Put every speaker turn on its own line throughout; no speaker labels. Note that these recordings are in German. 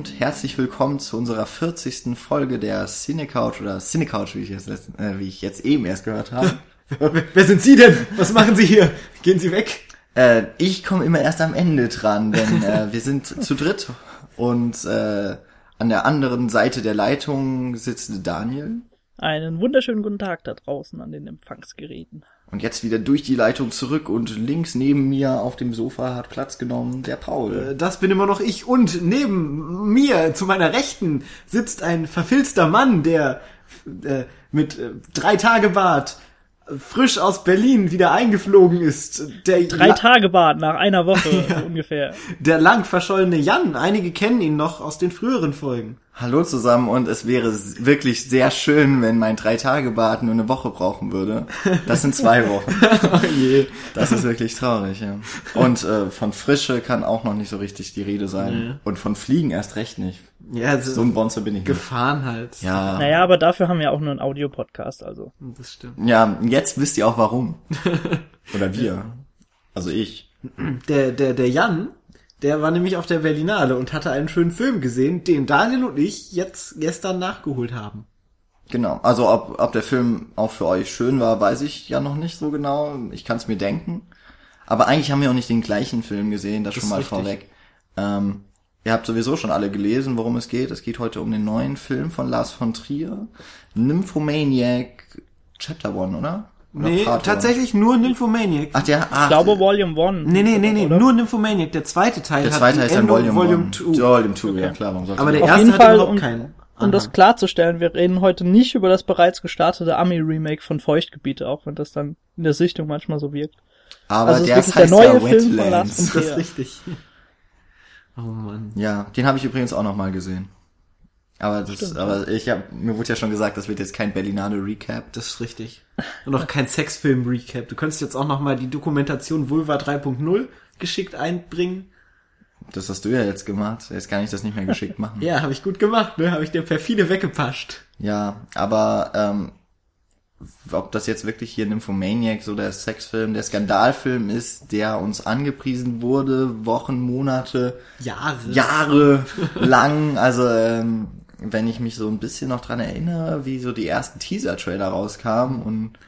Und herzlich willkommen zu unserer 40. Folge der Cinecouch oder Cinecouch, wie ich jetzt, äh, wie ich jetzt eben erst gehört habe.
Wer sind Sie denn? Was machen Sie hier? Gehen Sie weg.
Äh, ich komme immer erst am Ende dran, denn äh, wir sind zu dritt und äh, an der anderen Seite der Leitung sitzt Daniel.
Einen wunderschönen guten Tag da draußen an den Empfangsgeräten.
Und jetzt wieder durch die Leitung zurück und links neben mir auf dem Sofa hat Platz genommen der Paul.
Äh, Das bin immer noch ich und neben mir zu meiner Rechten sitzt ein verfilzter Mann, der äh, mit äh, drei Tage Bart frisch aus Berlin wieder eingeflogen ist. Der
Drei
la-
Tage Bad nach einer Woche ungefähr.
der lang verschollene Jan. Einige kennen ihn noch aus den früheren Folgen.
Hallo zusammen und es wäre wirklich sehr schön, wenn mein Drei-Tage-Bad nur eine Woche brauchen würde. Das sind zwei Wochen.
Oh je.
Das ist wirklich traurig, ja. Und äh, von Frische kann auch noch nicht so richtig die Rede sein.
Nee.
Und von Fliegen erst recht nicht.
Ja, so,
So ein Bonze bin ich nicht.
gefahren halt.
Ja.
Naja, aber dafür haben wir auch nur einen Audiopodcast, also.
Das stimmt.
Ja, jetzt wisst ihr auch warum. Oder wir. Also ich.
Der, der, der Jan, der war nämlich auf der Berlinale und hatte einen schönen Film gesehen, den Daniel und ich jetzt gestern nachgeholt haben.
Genau. Also ob, ob der Film auch für euch schön war, weiß ich ja noch nicht so genau. Ich kann es mir denken. Aber eigentlich haben wir auch nicht den gleichen Film gesehen, das,
Das
schon mal vorweg. Ähm, ihr habt sowieso schon alle gelesen, worum es geht. Es geht heute um den neuen Film von Lars von Trier. Nymphomaniac Chapter One, oder? oder
Nee,
Part One?
tatsächlich nur Nymphomaniac.
Ach, der, ach,
Ich glaube Volume One.
Nee, nee, nee, nee,
oder?
nur Nymphomaniac. Der zweite Teil
der
hat
zweite
ein
heißt dann
Endo-
Volume,
Volume
One.
2.
Ja, Volume 2, ja klar. Warum sollte
Aber der
Auf
erste
jeden
hatte
Fall,
überhaupt
um,
keinen.
um das klarzustellen, wir reden heute nicht über das bereits gestartete Ami-Remake von Feuchtgebiete, auch wenn das dann in der Sichtung manchmal so wirkt.
Aber
Also ist
der
wirklich
heißt
der neue
ja
Film von Lars
Wetlands.
von
Das ist richtig. Oh Mann.
Ja, den habe ich übrigens auch noch mal gesehen. Aber das,
Stimmt,
aber ich hab, mir wurde ja schon gesagt, das wird jetzt kein Berlinale Recap.
Das ist richtig. Und auch kein Sexfilm-Recap. Du könntest jetzt auch noch mal die Dokumentation Vulva 3.0 geschickt einbringen.
Das hast du ja jetzt gemacht. Jetzt kann ich das nicht mehr geschickt machen.
Ja, habe ich gut gemacht, ne? Habe ich dir perfide weggepascht.
Ja, aber ähm, ob das jetzt wirklich hier Nymphomaniac, so der Sexfilm, der Skandalfilm ist, der uns angepriesen wurde, Wochen, Monate,
Jahre.
Jahre lang. Also ähm, wenn ich mich so ein bisschen noch dran erinnere, wie so die ersten Teaser-Trailer rauskamen und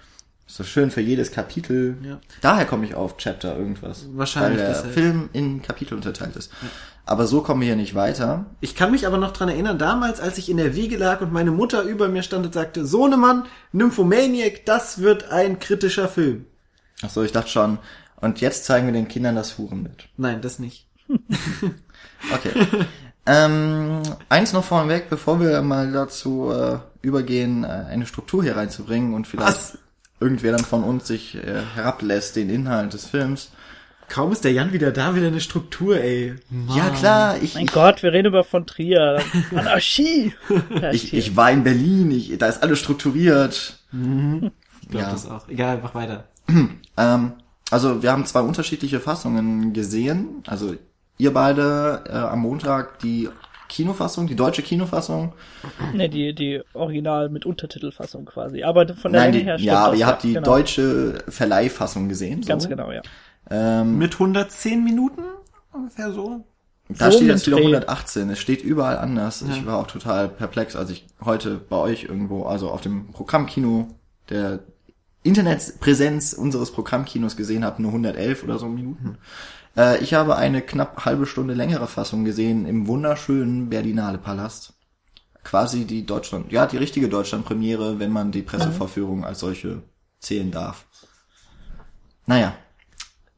so schön für jedes Kapitel.
Ja.
Daher komme ich auf Chapter irgendwas.
Wahrscheinlich
Weil der. Film in Kapitel unterteilt ist. Aber so kommen wir hier nicht weiter.
Ich kann mich aber noch dran erinnern, damals, als ich in der Wiege lag und meine Mutter über mir stand und sagte, Sohnemann, Nymphomaniac, das wird ein kritischer Film.
Ach so, ich dachte schon. Und jetzt zeigen wir den Kindern das Hurenbild.
Nein, das nicht.
Okay. ähm, eins noch vorneweg, bevor wir mal dazu äh, übergehen, äh, eine Struktur hier reinzubringen und vielleicht
Was?
irgendwer dann von uns sich äh, herablässt, den Inhalt des Films.
Kaum ist der Jan wieder da, wieder eine Struktur, ey.
Ja klar, ich,
Mein
ich,
Gott, wir reden über von Trier. Anarchie!
ich, ich war in Berlin, ich, da ist alles strukturiert.
Ich glaube
Ja.
das auch. Egal, mach weiter.
Ähm, also wir haben zwei unterschiedliche Fassungen gesehen. Also ihr beide äh, am Montag die Kinofassung, die deutsche Kinofassung.
Ne, die, die Original mit Untertitelfassung quasi. Aber von der
Nein,
Länge
die,
her stimmt
ja, aber
das,
ihr habt die
genau.
deutsche Verleihfassung gesehen. So.
Ganz genau, ja.
Ähm,
Mit 110 Minuten? Ungefähr so.
da
So
steht jetzt wieder
Dreh.
118. Es steht überall anders. Ich war auch total perplex, als ich heute bei euch irgendwo, also auf dem Programmkino der Internetpräsenz unseres Programmkinos gesehen habe, nur 111 oder so Minuten. Äh, ich habe eine knapp halbe Stunde längere Fassung gesehen im wunderschönen Berlinale Palast. Quasi die Deutschland, ja, die richtige Deutschland-Premiere, wenn man die Pressevorführung als solche zählen darf. Naja,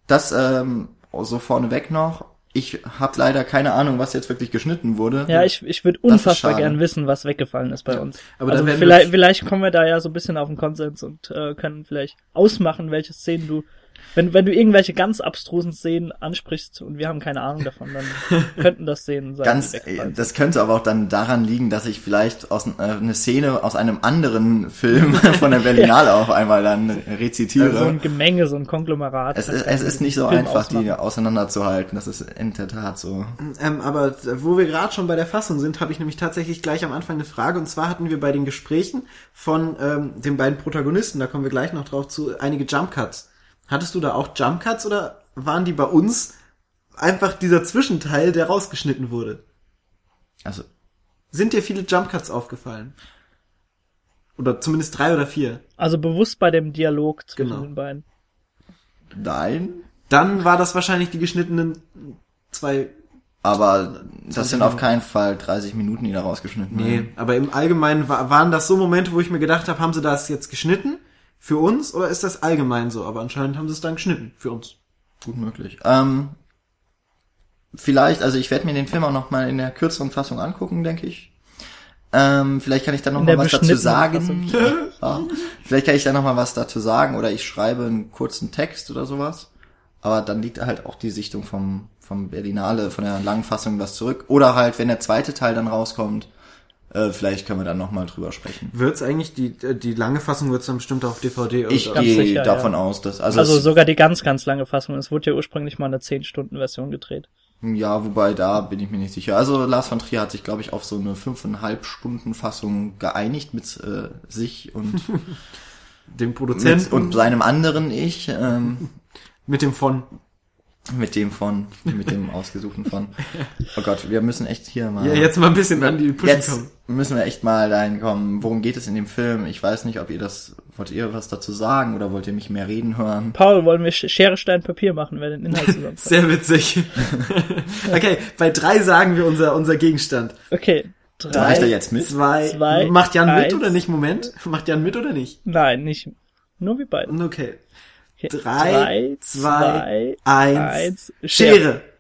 das ähm, so vorneweg noch. Ich habe leider keine Ahnung, was jetzt wirklich geschnitten wurde.
Ja, ich, ich würde unfassbar gern wissen, was weggefallen ist bei uns.
aber
also vielleicht, vielleicht kommen wir da ja so ein bisschen auf den Konsens und äh, können vielleicht ausmachen, welche Szenen du, wenn, wenn du irgendwelche ganz abstrusen Szenen ansprichst und wir haben keine Ahnung davon, dann könnten das Szenen sein.
Ganz,
die
äh, das könnte aber auch dann daran liegen, dass ich vielleicht aus äh, eine Szene aus einem anderen Film von der Berlinale auf einmal dann rezitiere.
sind. so ein Gemenge, so ein Konglomerat.
es, ist, es ist nicht so
Film
einfach, die
ausmachen.
auseinanderzuhalten. Das ist in der Tat so.
Ähm, aber wo wir gerade schon bei der Fassung sind, habe ich nämlich tatsächlich gleich am Anfang eine Frage. Und zwar hatten wir bei den Gesprächen von ähm, den beiden Protagonisten, da kommen wir gleich noch drauf zu, einige Jump Cuts. Hattest du da auch Jump Cuts oder waren die bei uns einfach dieser Zwischenteil, der rausgeschnitten wurde.
Also,
Sind dir viele Jumpcuts aufgefallen? Oder zumindest drei oder vier.
Also bewusst bei dem Dialog zwischen
Genau.
den beiden.
nein.
Dann war das wahrscheinlich die geschnittenen zwei.
Aber das
20
sind auf keinen Fall 30 Minuten, die da rausgeschnitten
Nee, aber im Allgemeinen wa- waren das so Momente, wo ich mir gedacht habe, haben sie das jetzt geschnitten für uns oder ist das allgemein so? Aber anscheinend haben sie es dann geschnitten für uns.
Gut möglich. Ähm, vielleicht, also ich werde mir den Film auch noch mal in der kürzeren Fassung angucken, denke ich. Ähm, vielleicht kann ich da noch
In
mal
der
was dazu sagen. ja. Vielleicht kann ich da noch mal was dazu sagen oder ich schreibe einen kurzen Text oder sowas. Aber dann liegt halt auch die Sichtung vom, vom Berlinale, von der langen Fassung was zurück. Oder halt, wenn der zweite Teil dann rauskommt, äh, vielleicht können wir dann noch mal drüber sprechen.
Wird's eigentlich, die, äh, die lange Fassung wird's dann bestimmt auf DVD oder
Ich gehe
sicher,
davon
ja.
aus, dass also,
Also sogar die ganz, ganz lange Fassung. Es wurde ja ursprünglich mal eine 10-Stunden-Version gedreht.
Ja, wobei da bin ich mir nicht sicher. Also Lars von Trier hat sich, glaube ich, auf so eine fünfeinhalb Stunden Fassung geeinigt mit äh, sich und
dem
mit,
Produzenten
und seinem anderen Ich, ähm,
mit dem von.
Mit dem von, mit dem ausgesuchten von. Oh Gott, wir müssen echt hier mal.
Ja, jetzt mal ein bisschen an die Pushen
Jetzt
kommen.
müssen wir echt mal dahin kommen. Worum geht es in dem Film? Ich weiß nicht, ob ihr das, wollt ihr was dazu sagen oder wollt ihr mich mehr reden hören?
Paul, wollen wir Sch- Schere, Stein, Papier machen, wer den Inhalt zusammenfasst?
Sehr witzig. okay, bei drei sagen wir unser, unser Gegenstand.
Okay.
Reicht
Drei.
er jetzt mit?
Zwei.
Zwei,
Macht Jan mit
eins.
oder nicht? Moment. Macht Jan mit oder nicht?
Nein, nicht. Nur wie beide.
Okay. Drei, zwei, eins.
eins.
Schere.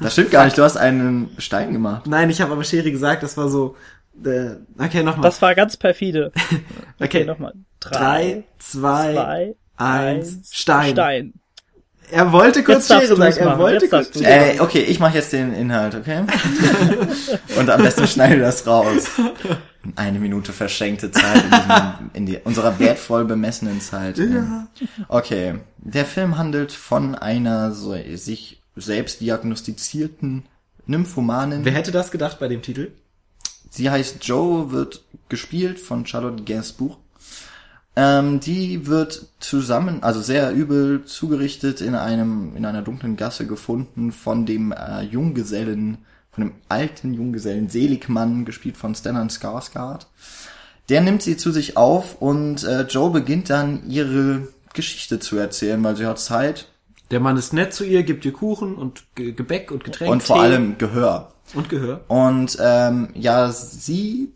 Das stimmt gar nicht, du hast einen Stein gemacht.
Nein, ich habe aber Schere gesagt, das war so. Äh, okay, nochmal.
Das war ganz perfide.
Okay,
Okay, nochmal.
Drei, zwei,
zwei,
eins, Stein.
Stein.
Er wollte kurz
Jetzt
Schere sagen. Er
machen,
wollte
jetzt
kurz Schere.
Äh, okay, ich mache jetzt den Inhalt, okay? Und am besten schneide das raus. Eine Minute verschenkte Zeit in, diesem, in die, unserer wertvoll bemessenen Zeit.
Ja.
Okay, der Film handelt von einer so, sich selbst diagnostizierten Nymphomanin.
Wer hätte das gedacht bei dem Titel?
Sie heißt Joe, wird gespielt von Charlotte Gainsbourg. Ähm, die wird zusammen, also sehr übel zugerichtet in einem, in einer dunklen Gasse gefunden von dem äh, Junggesellen, von dem alten Junggesellen Seligmann, gespielt von Stellan Skarsgård. Der nimmt sie zu sich auf und äh, Joe beginnt dann ihre Geschichte zu erzählen, weil sie hat Zeit
Der Mann ist nett zu ihr, gibt ihr Kuchen und Ge Gebäck und Getränke.
und vor
Tee
allem Gehör.
Und Gehör.
Und ähm, ja, sie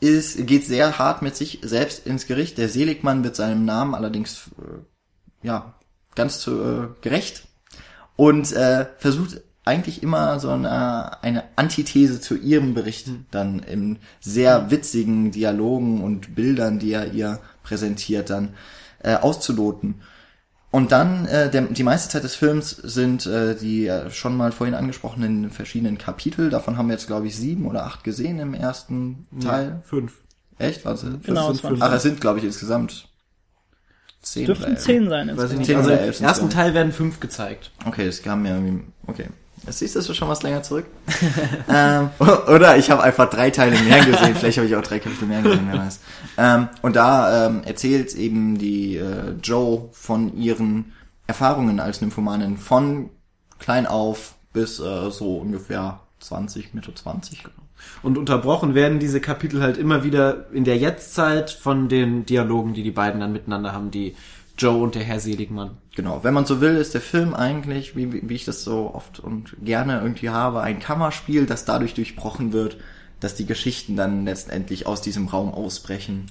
ist, geht sehr hart mit sich selbst ins Gericht. Der Seligmann wird seinem Namen allerdings äh, ja ganz zu, äh, gerecht und äh, versucht eigentlich immer so eine, eine Antithese zu ihrem Bericht dann in sehr witzigen Dialogen und Bildern, die er ihr präsentiert, dann äh, auszuloten. Und dann, äh, der, die meiste Zeit des Films sind äh, die äh, schon mal vorhin angesprochenen verschiedenen Kapitel. Davon haben wir jetzt, glaube ich, sieben oder acht gesehen im ersten Teil.
Fünf.
Echt? Was?
Genau,
sind fünf.
Ach, es sind, glaube ich, insgesamt zehn
Dürften zehn sein
Weiß ich nicht.
Zehn
Also
oder
im ersten. Teil werden fünf gezeigt.
Okay, das kam mir irgendwie. Okay. Das siehst du ist schon was länger zurück. ähm, oder ich habe einfach drei Teile mehr gesehen. Vielleicht habe ich auch drei Kapitel mehr gesehen, wer weiß. Ähm, und da ähm, erzählt eben die äh, Joe von ihren Erfahrungen als Nymphomanin von klein auf bis äh, so ungefähr 20, Mitte 20.
Und unterbrochen werden diese Kapitel halt immer wieder in der Jetztzeit von den Dialogen, die die beiden dann miteinander haben, die Joe und der Herr Seligmann.
Genau, wenn man so will, ist der Film eigentlich, wie, wie ich das so oft und gerne irgendwie habe, ein Kammerspiel, das dadurch durchbrochen wird, dass die Geschichten dann letztendlich aus diesem Raum ausbrechen.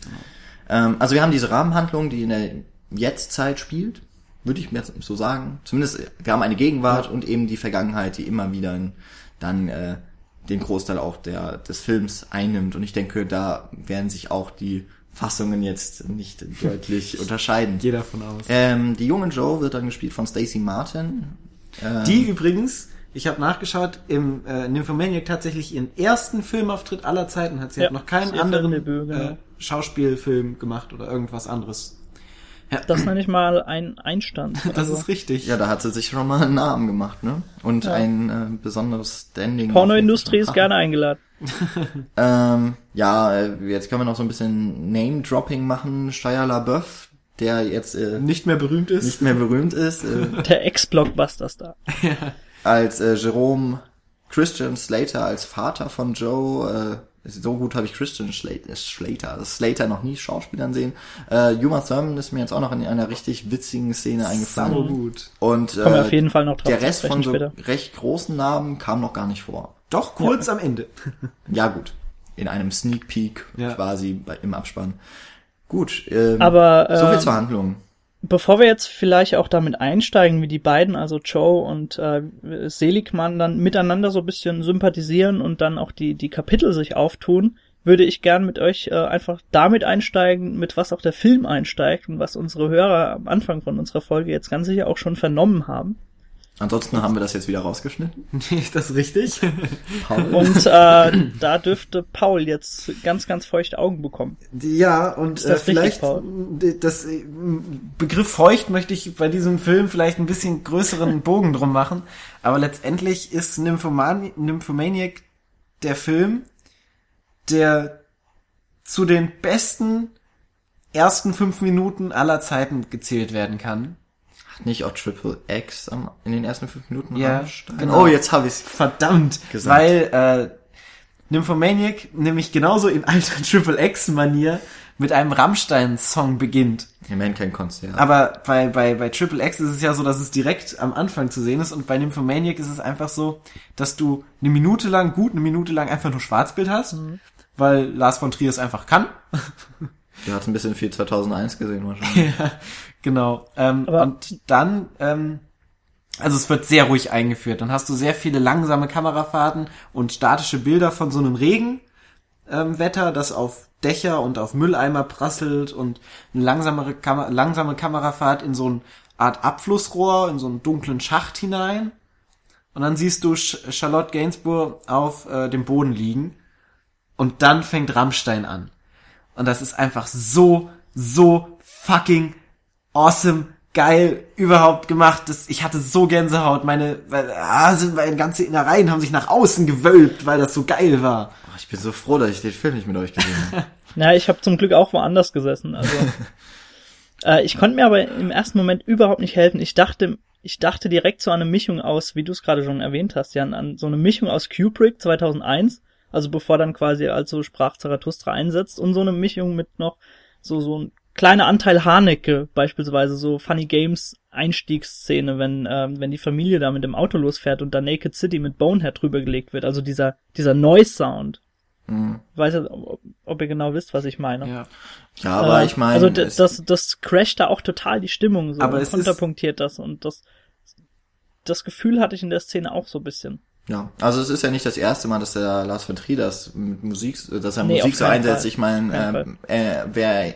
Ähm, also wir haben diese Rahmenhandlung, die in der Jetztzeit spielt, würde ich mir jetzt so sagen. Zumindest, wir haben eine Gegenwart und eben die Vergangenheit, die immer wieder dann äh, den Großteil auch der, des Films einnimmt. Und ich denke, da werden sich auch die Fassungen jetzt nicht deutlich unterscheiden.
Gehe davon aus.
Ähm, die junge Joe wird dann gespielt von Stacey Martin. Ähm,
Die übrigens, ich habe nachgeschaut, im äh, Nymphomaniac tatsächlich ihren ersten Filmauftritt aller Zeiten hat. Sie
Ja,
hat noch keinen anderen
genau.
äh, Schauspielfilm gemacht oder irgendwas anderes.
Das nenne ich mal ein Einstand.
Das
Also,
ist richtig.
ja, da hat sie sich schon mal einen Namen gemacht, ne? Und
Ja.
ein äh, besonderes Standing.
Pornoindustrie ist gerne eingeladen.
Ähm, ja, äh, jetzt können wir noch so ein bisschen Name-Dropping machen. Shia LaBeouf, der jetzt äh,
Nicht mehr berühmt ist.
nicht mehr berühmt ist. Äh,
Der Ex-Blockbuster-Star.
als äh, Jerome Christian Slater als Vater von Joe. Äh, so gut habe ich Christian Slater, Slater, Slater noch nie Schauspielern sehen. Äh, Uma Thurman ist mir jetzt auch noch in einer richtig witzigen Szene eingefallen.
So gut.
Und äh,
auf jeden Fall noch drauf
der Rest von so
später.
recht großen Namen kam noch gar nicht vor.
Doch kurz am Ende.
Ja gut, in einem Sneak Peek
Ja.
quasi bei, im Abspann. Gut, ähm,
Aber,
so viel
ähm,
zur Handlung.
Bevor wir jetzt vielleicht auch damit einsteigen, wie die beiden, also Joe und äh, Seligmann, dann miteinander so ein bisschen sympathisieren und dann auch die, die Kapitel sich auftun, würde ich gern mit euch äh, einfach damit einsteigen, mit was auch der Film einsteigt und was unsere Hörer am Anfang von unserer Folge jetzt ganz sicher auch schon vernommen haben.
Ansonsten haben wir das jetzt wieder rausgeschnitten.
ist das richtig?
Paul.
Und äh, da dürfte Paul jetzt ganz, ganz feuchte Augen bekommen.
Ja, und
das
äh,
richtig,
vielleicht
Paul?
d- das äh, Begriff feucht möchte ich bei diesem Film vielleicht ein bisschen größeren Bogen drum machen, aber letztendlich ist Nymphomani Nymphomaniac der Film, der zu den besten ersten fünf Minuten aller Zeiten gezählt werden kann.
Hat nicht auch Triple X am, in den ersten fünf Minuten
Ja,
Rammstein?
genau.
Oh, jetzt habe ich's.
Verdammt,
Gesagt.
weil äh, Nymphomaniac nämlich genauso in alter Triple X-Manier mit einem Rammstein-Song beginnt.
Immerhin kein Konzert.
Aber bei, bei, bei Triple X ist es ja so, dass es direkt am Anfang zu sehen ist und bei Nymphomaniac ist es einfach so, dass du eine Minute lang, gut eine Minute lang einfach nur Schwarzbild hast, weil Lars von Trier es einfach kann.
Du hast ein bisschen viel 2001 gesehen wahrscheinlich.
Genau. Ähm, und dann, ähm, also es wird sehr ruhig eingeführt. Dann hast du sehr viele langsame Kamerafahrten und statische Bilder von so einem Regenwetter, ähm, das auf Dächer und auf Mülleimer prasselt und eine langsamere Kam langsame Kamerafahrt in so eine Art Abflussrohr, in so einen dunklen Schacht hinein. Und dann siehst du Charlotte Gainsbourg auf äh, dem Boden liegen. Und dann fängt Rammstein an. Und das ist einfach so, so fucking awesome, geil, überhaupt gemacht. Das, ich hatte so Gänsehaut. Meine, sind meine ganze Innereien haben sich nach außen gewölbt, weil das so geil war.
Ich bin so froh, dass ich den Film nicht mit euch gesehen habe.
Ja, ich habe zum Glück auch woanders gesessen. Also äh, ich konnte mir aber im ersten Moment überhaupt nicht helfen. Ich dachte, ich dachte direkt so an eine Mischung aus, wie du es gerade schon erwähnt hast, Jan, an so eine Mischung aus Kubrick 2001, also bevor dann quasi also sprach Zarathustra einsetzt und so eine Mischung mit noch so so ein kleiner Anteil Haneke beispielsweise so Funny Games Einstiegsszene, wenn ähm, wenn die Familie da mit dem Auto losfährt und da Naked City mit Bonehead drüber gelegt wird, also dieser dieser Noise Sound.
Hm.
Ich weiß jetzt, ob, ob ihr genau wisst, was ich meine.
Ja.
Ja, aber
Äh,
ich meine,
Also d-
es-
das, das crasht da auch total die Stimmung so
Aber
und
es ist-
konterpunktiert das und das das Gefühl hatte ich in der Szene auch so ein bisschen.
Ja, also es ist ja nicht das erste Mal, dass der Lars von Trier das mit Musik, dass er
Nee,
Musik so einsetzt.
Fall.
Ich meine, ähm, äh, wer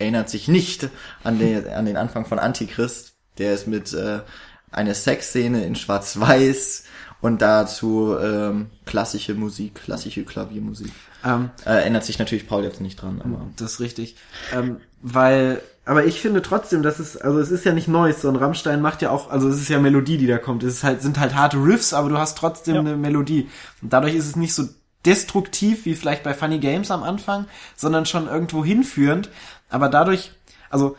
erinnert sich nicht an den, an den Anfang von Antichrist? Der ist mit äh, einer Sexszene in Schwarz-Weiß und dazu ähm, klassische Musik, klassische Klaviermusik.
Ähm,
Äh, erinnert sich natürlich Paul jetzt nicht dran, aber
das ist richtig. Ähm, weil, aber ich finde trotzdem, dass es, also es ist ja nicht Neues, so ein Rammstein macht ja auch, also es ist ja Melodie, die da kommt. Es ist halt, sind halt harte Riffs, aber du hast trotzdem
Ja.
eine Melodie. Und dadurch ist es nicht so destruktiv wie vielleicht bei Funny Games am Anfang, sondern schon irgendwo hinführend. Aber dadurch, also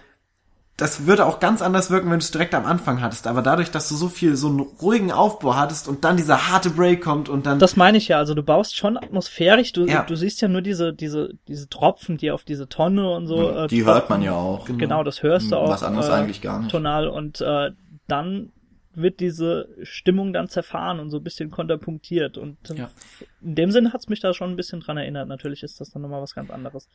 das würde auch ganz anders wirken, wenn du es direkt am Anfang hattest. Aber dadurch, dass du so viel, so einen ruhigen Aufbau hattest und dann dieser harte Break kommt und dann
Das meine ich ja, also du baust schon atmosphärisch, du,
Ja.
du siehst ja nur diese, diese, diese Tropfen, die auf diese Tonne und so. äh,
die
tropfen.
hört man ja auch.
Genau, das hörst du auch.
Was anderes eigentlich gar nicht.
Tonal und äh, dann wird diese Stimmung dann zerfahren und so ein bisschen konterpunktiert und äh,
Ja.
in dem Sinne hat's mich da schon ein bisschen dran erinnert. Natürlich ist das dann nochmal was ganz anderes.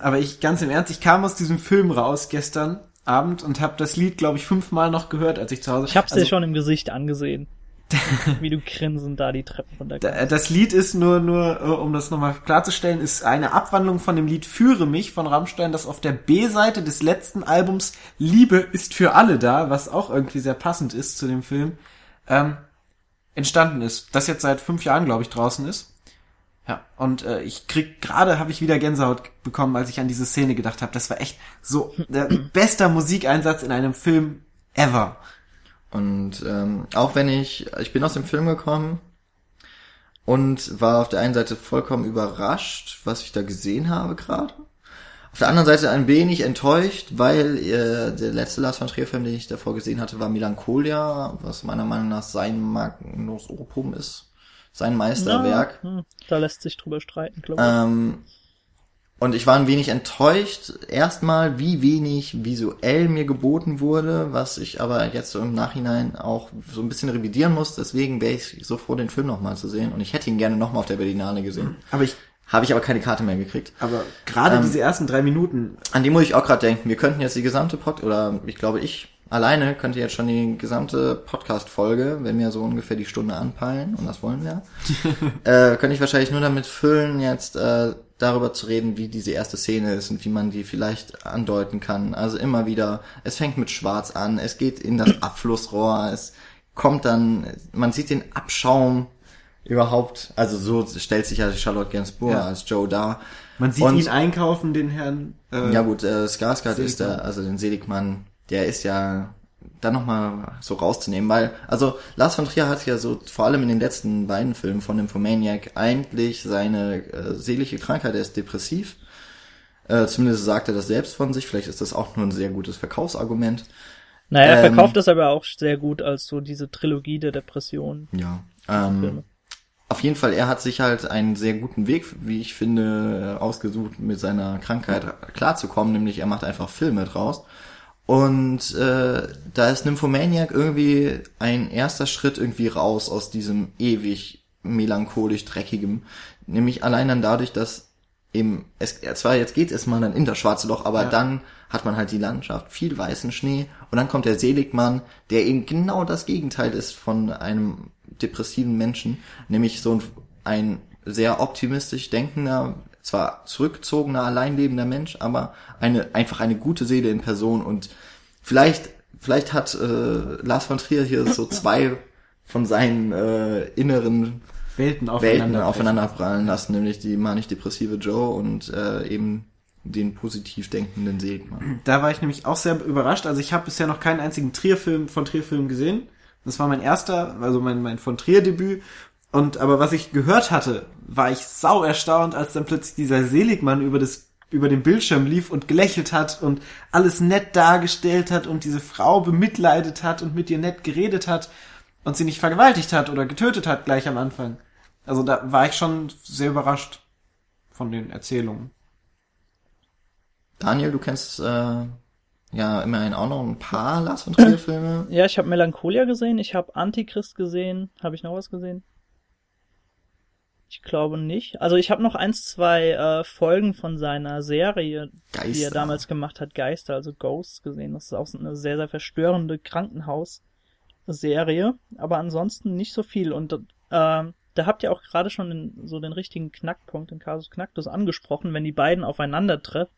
Aber ich, ganz im Ernst, ich kam aus diesem Film raus gestern Abend und habe das Lied, glaube ich, fünfmal noch gehört, als ich zu Hause...
Ich hab's
also,
dir schon im Gesicht angesehen. wie du grinsend da die Treppen runterkommst.
da- Das Lied ist nur, nur, äh, um das nochmal klarzustellen, ist eine Abwandlung von dem Lied Führe mich von Rammstein, das auf der B-Seite des letzten Albums Liebe ist für alle da, was auch irgendwie sehr passend ist zu dem Film, ähm, entstanden ist. Das jetzt seit fünf Jahren, glaube ich, draußen ist. Ja, und äh, ich krieg gerade habe ich wieder Gänsehaut bekommen, als ich an diese Szene gedacht habe. Das war echt so der bester Musikeinsatz in einem Film ever.
Und ähm, auch wenn ich, ich bin aus dem Film gekommen und war auf der einen Seite vollkommen überrascht, was ich da gesehen habe gerade. Auf der anderen Seite ein wenig enttäuscht, weil äh, der letzte Lars von Trier Film, den ich davor gesehen hatte, war Melancholia, was meiner Meinung nach sein Magnus Opum ist, sein Meisterwerk.
Na, hm, da lässt sich drüber streiten, glaube ich.
Ähm, und ich war ein wenig enttäuscht, erstmal, wie wenig visuell mir geboten wurde, was ich aber jetzt so im Nachhinein auch so ein bisschen revidieren muss. Deswegen wäre ich so froh, den Film nochmal zu sehen. Und ich hätte ihn gerne nochmal auf der Berlinale gesehen.
Aber ich,
Habe ich aber keine Karte mehr gekriegt.
aber gerade
Ähm,
diese ersten drei Minuten,
An die muss ich auch gerade denken. Wir könnten jetzt die gesamte Pod, oder ich glaube ich alleine könnte jetzt schon die gesamte Podcast-Folge, wenn wir so ungefähr die Stunde anpeilen, und das wollen wir, äh, könnte ich wahrscheinlich nur damit füllen, jetzt äh, darüber zu reden, wie diese erste Szene ist und wie man die vielleicht andeuten kann. Also immer wieder, es fängt mit Schwarz an, es geht in das Abflussrohr, es kommt dann, man sieht den Abschaum überhaupt, also so stellt sich ja Charlotte Gainsbourg
Ja.
als Joe dar.
man sieht
Und-
ihn einkaufen, den Herrn. Äh,
ja gut, äh, Skarsgård ist der, also den Seligmann, der ist ja dann nochmal so rauszunehmen, weil, also Lars von Trier hat ja so, vor allem in den letzten beiden Filmen von Nymphomaniac, eigentlich seine äh, seelische Krankheit, er ist depressiv. Äh, zumindest sagt er das selbst von sich, vielleicht ist das auch nur ein sehr gutes Verkaufsargument.
naja, er
ähm,
verkauft das aber auch sehr gut als so diese Trilogie der Depression.
Ja. Ähm, auf jeden Fall, er hat sich halt einen sehr guten Weg, wie ich finde, äh, ausgesucht, mit seiner Krankheit klarzukommen, nämlich er macht einfach Filme draus. Und äh, da ist Nymphomaniac irgendwie ein erster Schritt irgendwie raus aus diesem ewig melancholisch dreckigem. Nämlich allein dann dadurch, dass eben, es, zwar jetzt geht es mal dann in das schwarze Loch, aber
Ja.
dann hat man halt die Landschaft, viel weißen Schnee und dann kommt der Seligmann, der eben genau das Gegenteil ist von einem depressiven Menschen, nämlich so ein, ein sehr optimistisch denkender, zwar zurückgezogener, alleinlebender Mensch, aber eine einfach eine gute Seele in Person und vielleicht vielleicht hat äh, Lars von Trier hier so zwei von seinen äh, inneren
Welten aufeinander.
Welten aufeinanderprallen lassen, nämlich die manisch-depressive Joe und äh, eben den positiv denkenden Seligmann.
Da war ich nämlich auch sehr überrascht. Also ich habe bisher noch keinen einzigen Trier-Film von Trier-Film gesehen. Das war mein erster, also mein, mein von Trier-Debüt. Und aber was ich gehört hatte, war ich sau erstaunt, als dann plötzlich dieser Seligmann über das über den Bildschirm lief und gelächelt hat und alles nett dargestellt hat und diese Frau bemitleidet hat und mit ihr nett geredet hat und sie nicht vergewaltigt hat oder getötet hat gleich am Anfang. Also da war ich schon sehr überrascht von den Erzählungen.
Daniel, du kennst äh, ja immerhin auch noch ein paar Lars von Trier Filme.
Ja, ich habe Melancholia gesehen, ich habe Antichrist gesehen. Habe ich noch was gesehen? Ich glaube nicht. Also ich habe noch eins, zwei äh, Folgen von seiner Serie, die er
Geister.
damals gemacht hat, Geister, also Ghosts gesehen. Das ist auch so eine sehr, sehr verstörende Krankenhaus-Serie. Aber ansonsten nicht so viel. Und äh, da habt ihr auch gerade schon den, so den richtigen Knackpunkt, den Kasus Knacktus angesprochen, wenn die beiden aufeinandertreffen.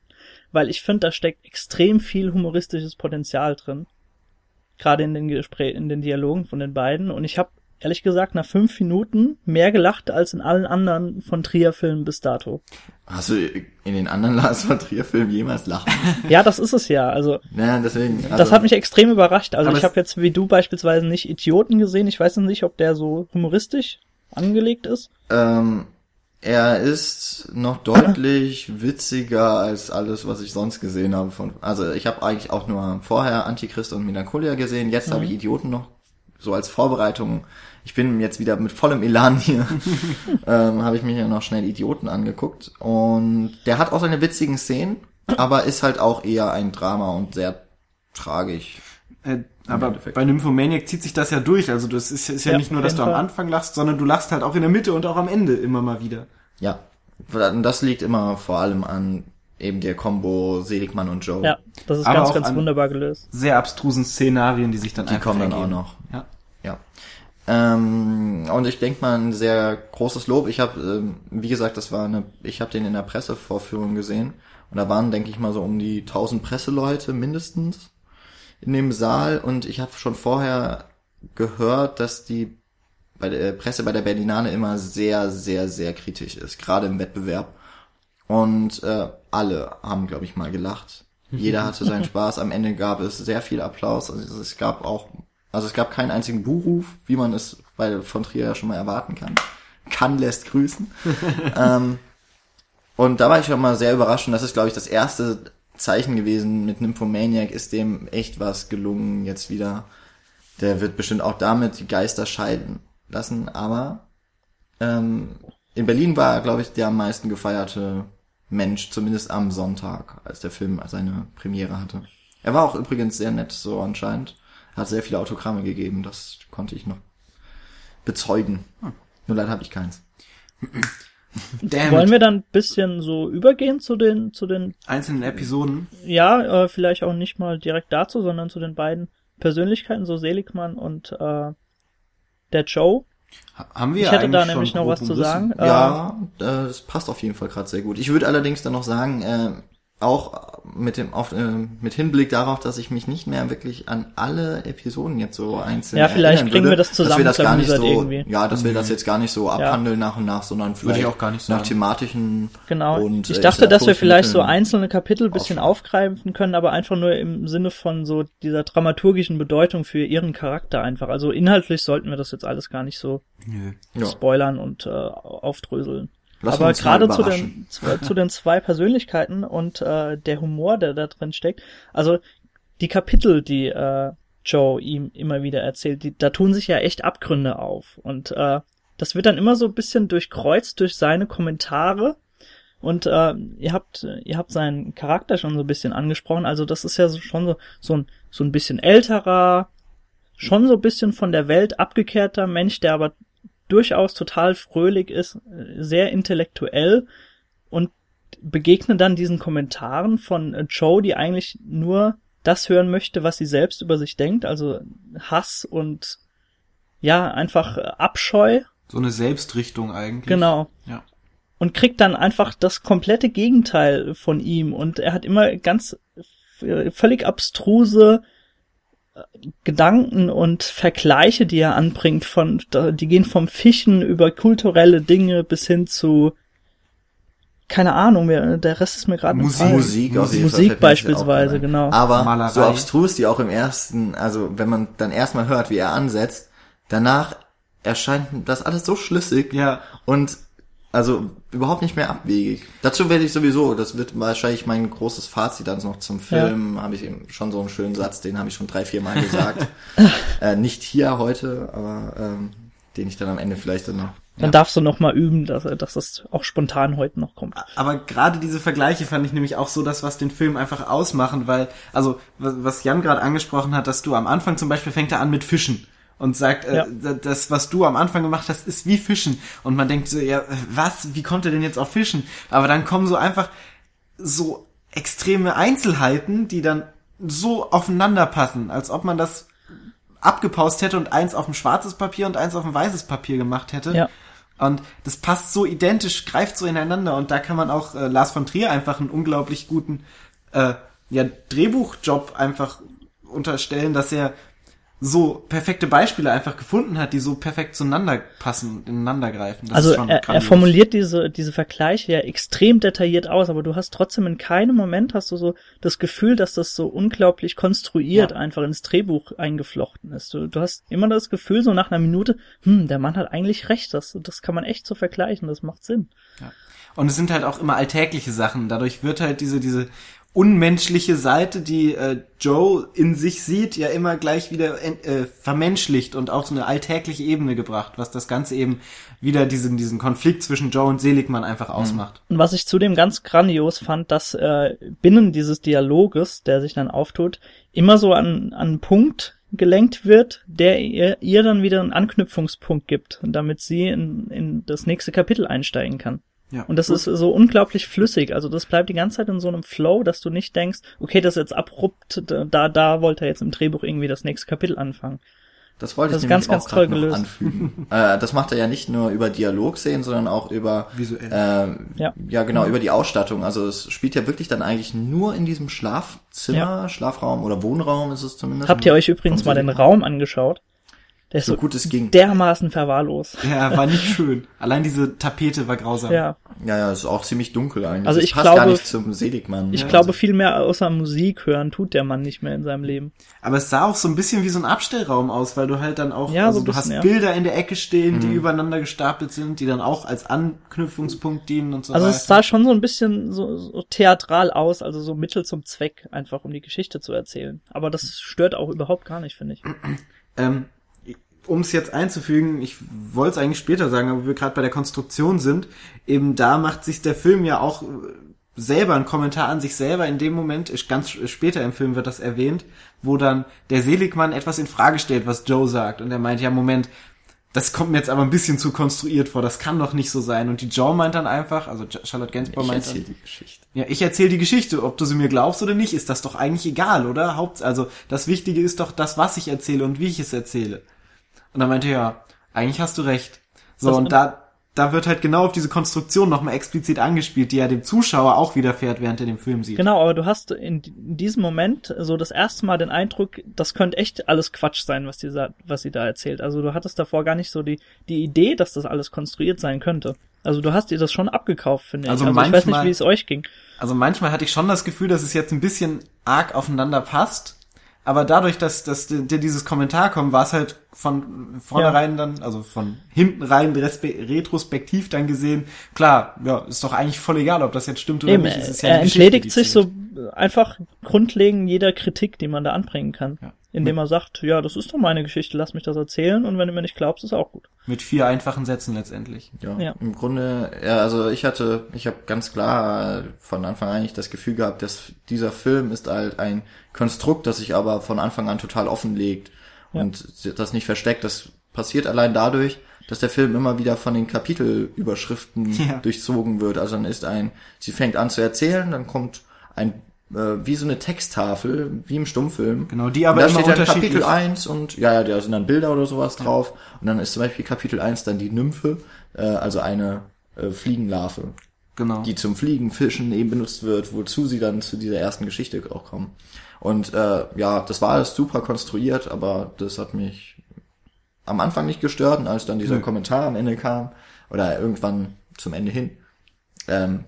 Weil ich finde, da steckt extrem viel humoristisches Potenzial drin. Gerade in den Gesprächen, in den Dialogen von den beiden. Und ich habe ehrlich gesagt nach fünf Minuten mehr gelacht als in allen anderen von Trier-Filmen bis dato.
Hast du in den anderen Lars von Trier Filmen jemals lachen?
Ja, das ist es ja. Also
ja, deswegen. Also,
das hat mich extrem überrascht. Also ich habe jetzt wie du beispielsweise nicht Idioten gesehen. Ich weiß nicht, ob der so humoristisch angelegt ist.
Ähm, er ist noch deutlich witziger als alles, was ich sonst gesehen habe. Von, also ich habe eigentlich auch nur vorher Antichrist und Melancholia gesehen. Jetzt habe ich Idioten noch so als Vorbereitung. Ich bin jetzt wieder mit vollem Elan hier. ähm, habe ich mir ja noch schnell Idioten angeguckt. Und der hat auch seine witzigen Szenen, aber ist halt auch eher ein Drama und sehr tragisch.
Äh, aber bei Nymphomaniac zieht sich das ja durch. Also das ist, ist ja,
Ja,
nicht nur, dass du am. Anfang lachst, sondern du lachst halt auch in der Mitte und auch am Ende immer mal wieder.
Ja. Und das liegt immer vor allem an eben der Combo Seligmann und Joe.
Ja, das ist
Aber
ganz, ganz
an-
wunderbar gelöst.
Sehr abstrusen Szenarien, die sich dann
Die
einfach
kommen dann auch noch.
Ja.
Ja. Ähm, und ich denke mal ein sehr großes Lob. Ich habe, ähm, wie gesagt, das war eine, ich habe den in der Pressevorführung gesehen und da waren, denke ich mal, so um die 1000 Presseleute mindestens in dem Saal und ich habe schon vorher gehört, dass die bei der Presse bei der Berlinale immer sehr, sehr, sehr kritisch ist, gerade im Wettbewerb. Und äh, alle haben, glaube ich, mal gelacht. Jeder hatte seinen Spaß. Am Ende gab es sehr viel Applaus. Also es gab auch, also es gab keinen einzigen Buhruf, wie man es bei von Trier ja schon mal erwarten kann. Kann lässt grüßen. ähm, Und da war ich schon mal sehr überrascht und das ist, glaube ich, das erste Zeichen gewesen mit Nymphomaniac ist dem echt was gelungen jetzt wieder. Der wird bestimmt auch damit die Geister scheiden lassen, aber ähm, in Berlin war glaube ich, der am meisten gefeierte Mensch, zumindest am Sonntag, als der Film seine Premiere hatte. Er war auch übrigens sehr nett, so anscheinend. Er hat sehr viele Autogramme gegeben, das konnte ich noch bezeugen. Nur leider habe ich keins.
Damn
Wollen
it.
wir dann ein bisschen so übergehen zu den, zu den,
einzelnen Episoden.
ja, äh, vielleicht auch nicht mal direkt dazu, sondern zu den beiden Persönlichkeiten, so Seligmann und äh, der Joe.
Ha- Haben wir
Ich hätte da nämlich noch was zu sagen.
Ja, das passt auf jeden Fall gerade sehr gut. Ich würde allerdings dann noch sagen, äh, auch mit dem auf, äh, mit Hinblick darauf, dass ich mich nicht mehr wirklich an alle Episoden jetzt so einzeln
Ja, vielleicht
erinnern
kriegen
würde,
wir das
dass wir das gar nicht so,
irgendwie.
ja, dass wir das jetzt gar nicht so abhandeln nach und nach, sondern vielleicht
ich auch gar nicht
nach
sagen.
thematischen
Genau.
und
ich
äh,
dachte, dass wir vielleicht so einzelne Kapitel ein bisschen aufgreifen können, aber einfach nur im Sinne von so dieser dramaturgischen Bedeutung für ihren Charakter einfach. Also inhaltlich sollten wir das jetzt alles gar nicht so
Nö.
ja.
spoilern und äh, aufdröseln.
Wir
aber gerade zu den, zu, zu den zwei Persönlichkeiten und äh, der Humor, der da drin steckt. Also die Kapitel, die äh, Joe ihm immer wieder erzählt, die, da tun sich ja echt Abgründe auf. Und äh, das wird dann immer so ein bisschen durchkreuzt durch seine Kommentare. Und äh, ihr habt ihr habt seinen Charakter schon so ein bisschen angesprochen. Also das ist ja so, schon so so ein so ein bisschen älterer, schon so ein bisschen von der Welt abgekehrter Mensch, der aber durchaus total fröhlich ist, äh, sehr intellektuell und begegne dann diesen Kommentaren von äh, Joe, die eigentlich nur das hören möchte, was sie selbst über sich denkt, also Hass und ja, einfach äh, Abscheu,
So eine Selbstrichtung eigentlich.
genau.
Ja.
Und kriegt dann einfach das komplette Gegenteil von ihm und er hat immer ganz völlig abstruse Gedanken und Vergleiche, die er anbringt von, die gehen vom Fischen über kulturelle Dinge bis hin zu, keine Ahnung, mir- der Rest ist mir gerade
Musik.
Musik, auf jeden
Musik beispielsweise, genau.
Aber
Malerei.
so abstrus die auch im ersten, also wenn man dann erstmal hört, wie er ansetzt, danach erscheint das alles so schlüssig
Ja.
und also überhaupt nicht mehr abwegig. Dazu werde ich sowieso, das wird wahrscheinlich mein großes Fazit dann noch zum Film, habe ich eben schon so einen schönen Satz, den habe ich schon drei, vier Mal gesagt. äh, nicht hier heute, aber ähm, den ich dann am Ende vielleicht dann noch.
Dann darfst du noch mal üben, dass, dass das auch spontan heute noch kommt.
Aber gerade diese Vergleiche fand ich nämlich auch so das, was den Film einfach ausmachen, weil, also, was, was Jan gerade angesprochen hat, dass du am Anfang zum Beispiel fängt er an mit Fischen und sagt,
Ja.
äh, das, was du am Anfang gemacht hast, ist wie Fischen. Und man denkt so, ja, was, wie kommt er denn jetzt auf Fischen? Aber dann kommen so einfach so extreme Einzelheiten, die dann so aufeinander passen, als ob man das abgepaust hätte und eins auf ein schwarzes Papier und eins auf ein weißes Papier gemacht hätte.
Ja.
Und das passt so identisch, greift so ineinander und da kann man auch äh, Lars von Trier einfach einen unglaublich guten äh, ja, Drehbuchjob einfach unterstellen, dass er so perfekte Beispiele einfach gefunden hat, die so perfekt zueinander passen ineinander greifen. Das
also er, er formuliert diese, diese Vergleiche ja extrem detailliert aus, aber du hast trotzdem in keinem Moment hast du so das Gefühl, dass das so unglaublich konstruiert
Ja.
einfach ins Drehbuch eingeflochten ist. Du, du hast immer das Gefühl, so nach einer Minute, hm, der Mann hat eigentlich recht, das, das kann man echt so vergleichen, das macht Sinn.
Und es sind halt auch immer alltägliche Sachen. Dadurch wird halt diese, diese unmenschliche Seite, die äh, Joe in sich sieht, ja immer gleich wieder äh, vermenschlicht und auf so eine alltägliche Ebene gebracht, was das Ganze eben wieder diesen, diesen Konflikt zwischen Joe und Seligmann einfach ausmacht.
Und was ich zudem ganz grandios fand, dass äh, binnen dieses Dialoges, der sich dann auftut, immer so an, an einen Punkt gelenkt wird, der ihr, ihr dann wieder einen Anknüpfungspunkt gibt, damit sie in, in das nächste Kapitel einsteigen kann.
Ja.
Und das ist so unglaublich flüssig. Also das bleibt die ganze Zeit in so einem Flow, dass du nicht denkst, okay, das ist jetzt abrupt, da, da wollte er jetzt im Drehbuch irgendwie das nächste Kapitel anfangen.
Das wollte
Das
ich
ist ganz,
nämlich
ganz
auch gerade
toll
anfügen. äh, das macht er ja nicht nur über Dialogszenen, sondern auch über
Visuell.
ähm,
Ja.
ja. genau über die Ausstattung. Also es spielt ja wirklich dann eigentlich nur in diesem Schlafzimmer,
Ja.
Schlafraum oder Wohnraum ist es zumindest.
Habt ihr euch übrigens mal den. Raum angeschaut? Der ist
So
so
gut es ging.
dermaßen verwahrlost.
Ja, war nicht schön. Allein diese Tapete war grausam.
Ja.
Ja, ja, ist auch ziemlich dunkel eigentlich.
Also
Das
ich
passt
glaube-
gar nicht zum Seligmann.
Ich
Ja,
glaube,
also,
viel mehr außer Musik hören tut der Mann nicht mehr in seinem Leben.
Aber es sah auch so ein bisschen wie so ein Abstellraum aus, weil du halt dann auch,
Ja,
also
so
du hast
bisschen, ja.
Bilder in der Ecke stehen,
Mhm.
die übereinander gestapelt sind, die dann auch als Anknüpfungspunkt dienen und so
Also
weiter.
es sah schon so ein bisschen so, so theatral aus, also so Mittel zum Zweck, einfach um die Geschichte zu erzählen. Aber das stört auch überhaupt gar nicht, finde ich.
Ähm, um es jetzt einzufügen, ich wollte es eigentlich später sagen, aber wir gerade bei der Konstruktion sind, eben da macht sich der Film ja auch äh, selber ein Kommentar an sich selber in dem Moment, ist ganz später im Film wird das erwähnt, wo dann der Seligmann etwas in Frage stellt, was Joe sagt. Und er meint, ja, Moment, das kommt mir jetzt aber ein bisschen zu konstruiert vor, das kann doch nicht so sein. Und die Joe meint dann einfach, also Charlotte Gainsbourg
ich
meint dann,
erzähle die Geschichte.
ja, ich erzähle die Geschichte. Ob du sie mir glaubst oder nicht, ist das doch eigentlich egal, oder? Haupt, also das Wichtige ist doch das, was ich erzähle und wie ich es erzähle. Und dann meinte er, ja, eigentlich hast du recht. So, und da, da wird halt genau auf diese Konstruktion nochmal explizit angespielt, die ja dem Zuschauer auch widerfährt, während er den Film sieht.
Genau, aber du hast in, in diesem Moment so das erste Mal den Eindruck, das könnte echt alles Quatsch sein, was die, was sie da erzählt. Also du hattest davor gar nicht so die, die Idee, dass das alles konstruiert sein könnte. Also du hast dir das schon abgekauft, finde ich.
Also
Also ich weiß nicht,
manchmal-
wie es euch ging.
Also manchmal hatte ich schon das Gefühl, dass es jetzt ein bisschen arg aufeinander passt. Aber dadurch, dass, dass dir dir dieses Kommentar kommt, war es halt von vornherein dann, also von hinten rein retrospektiv dann gesehen, klar, ja, ist doch eigentlich voll egal, ob das jetzt stimmt oder
Eben,
nicht. Es ist
er
ja Geschichte,
entledigt sich so einfach grundlegend jeder Kritik, die man da anbringen kann.
Ja.
Indem er sagt, ja, das ist doch meine Geschichte, lass mich das erzählen und wenn du mir nicht glaubst, ist auch gut.
Mit vier einfachen Sätzen letztendlich.
Ja,
Ja.
im Grunde, ja, also ich hatte, ich habe ganz klar äh, von Anfang an eigentlich das Gefühl gehabt, dass dieser Film ist halt ein Konstrukt, das sich aber von Anfang an total offenlegt und das nicht versteckt. Das passiert allein dadurch, dass der Film immer wieder von den Kapitelüberschriften
Ja.
durchzogen wird. Also dann ist ein, sie fängt an zu erzählen, dann kommt ein äh, wie so eine Texttafel, wie im Stummfilm.
Genau, die aber
und da
immer
steht dann. Kapitel 1 und ja, ja, da sind dann Bilder oder sowas drauf. Und dann ist zum Beispiel Kapitel 1 dann die Nymphe, äh, also eine äh, Fliegenlarve,
Genau.
die zum Fliegen, Fischen eben benutzt wird, wozu sie dann zu dieser ersten Geschichte auch kommen. Und äh, ja, das war alles super konstruiert, aber das hat mich am Anfang nicht gestört und als dann dieser
Nö.
Kommentar am Ende kam oder irgendwann zum Ende hin, ähm,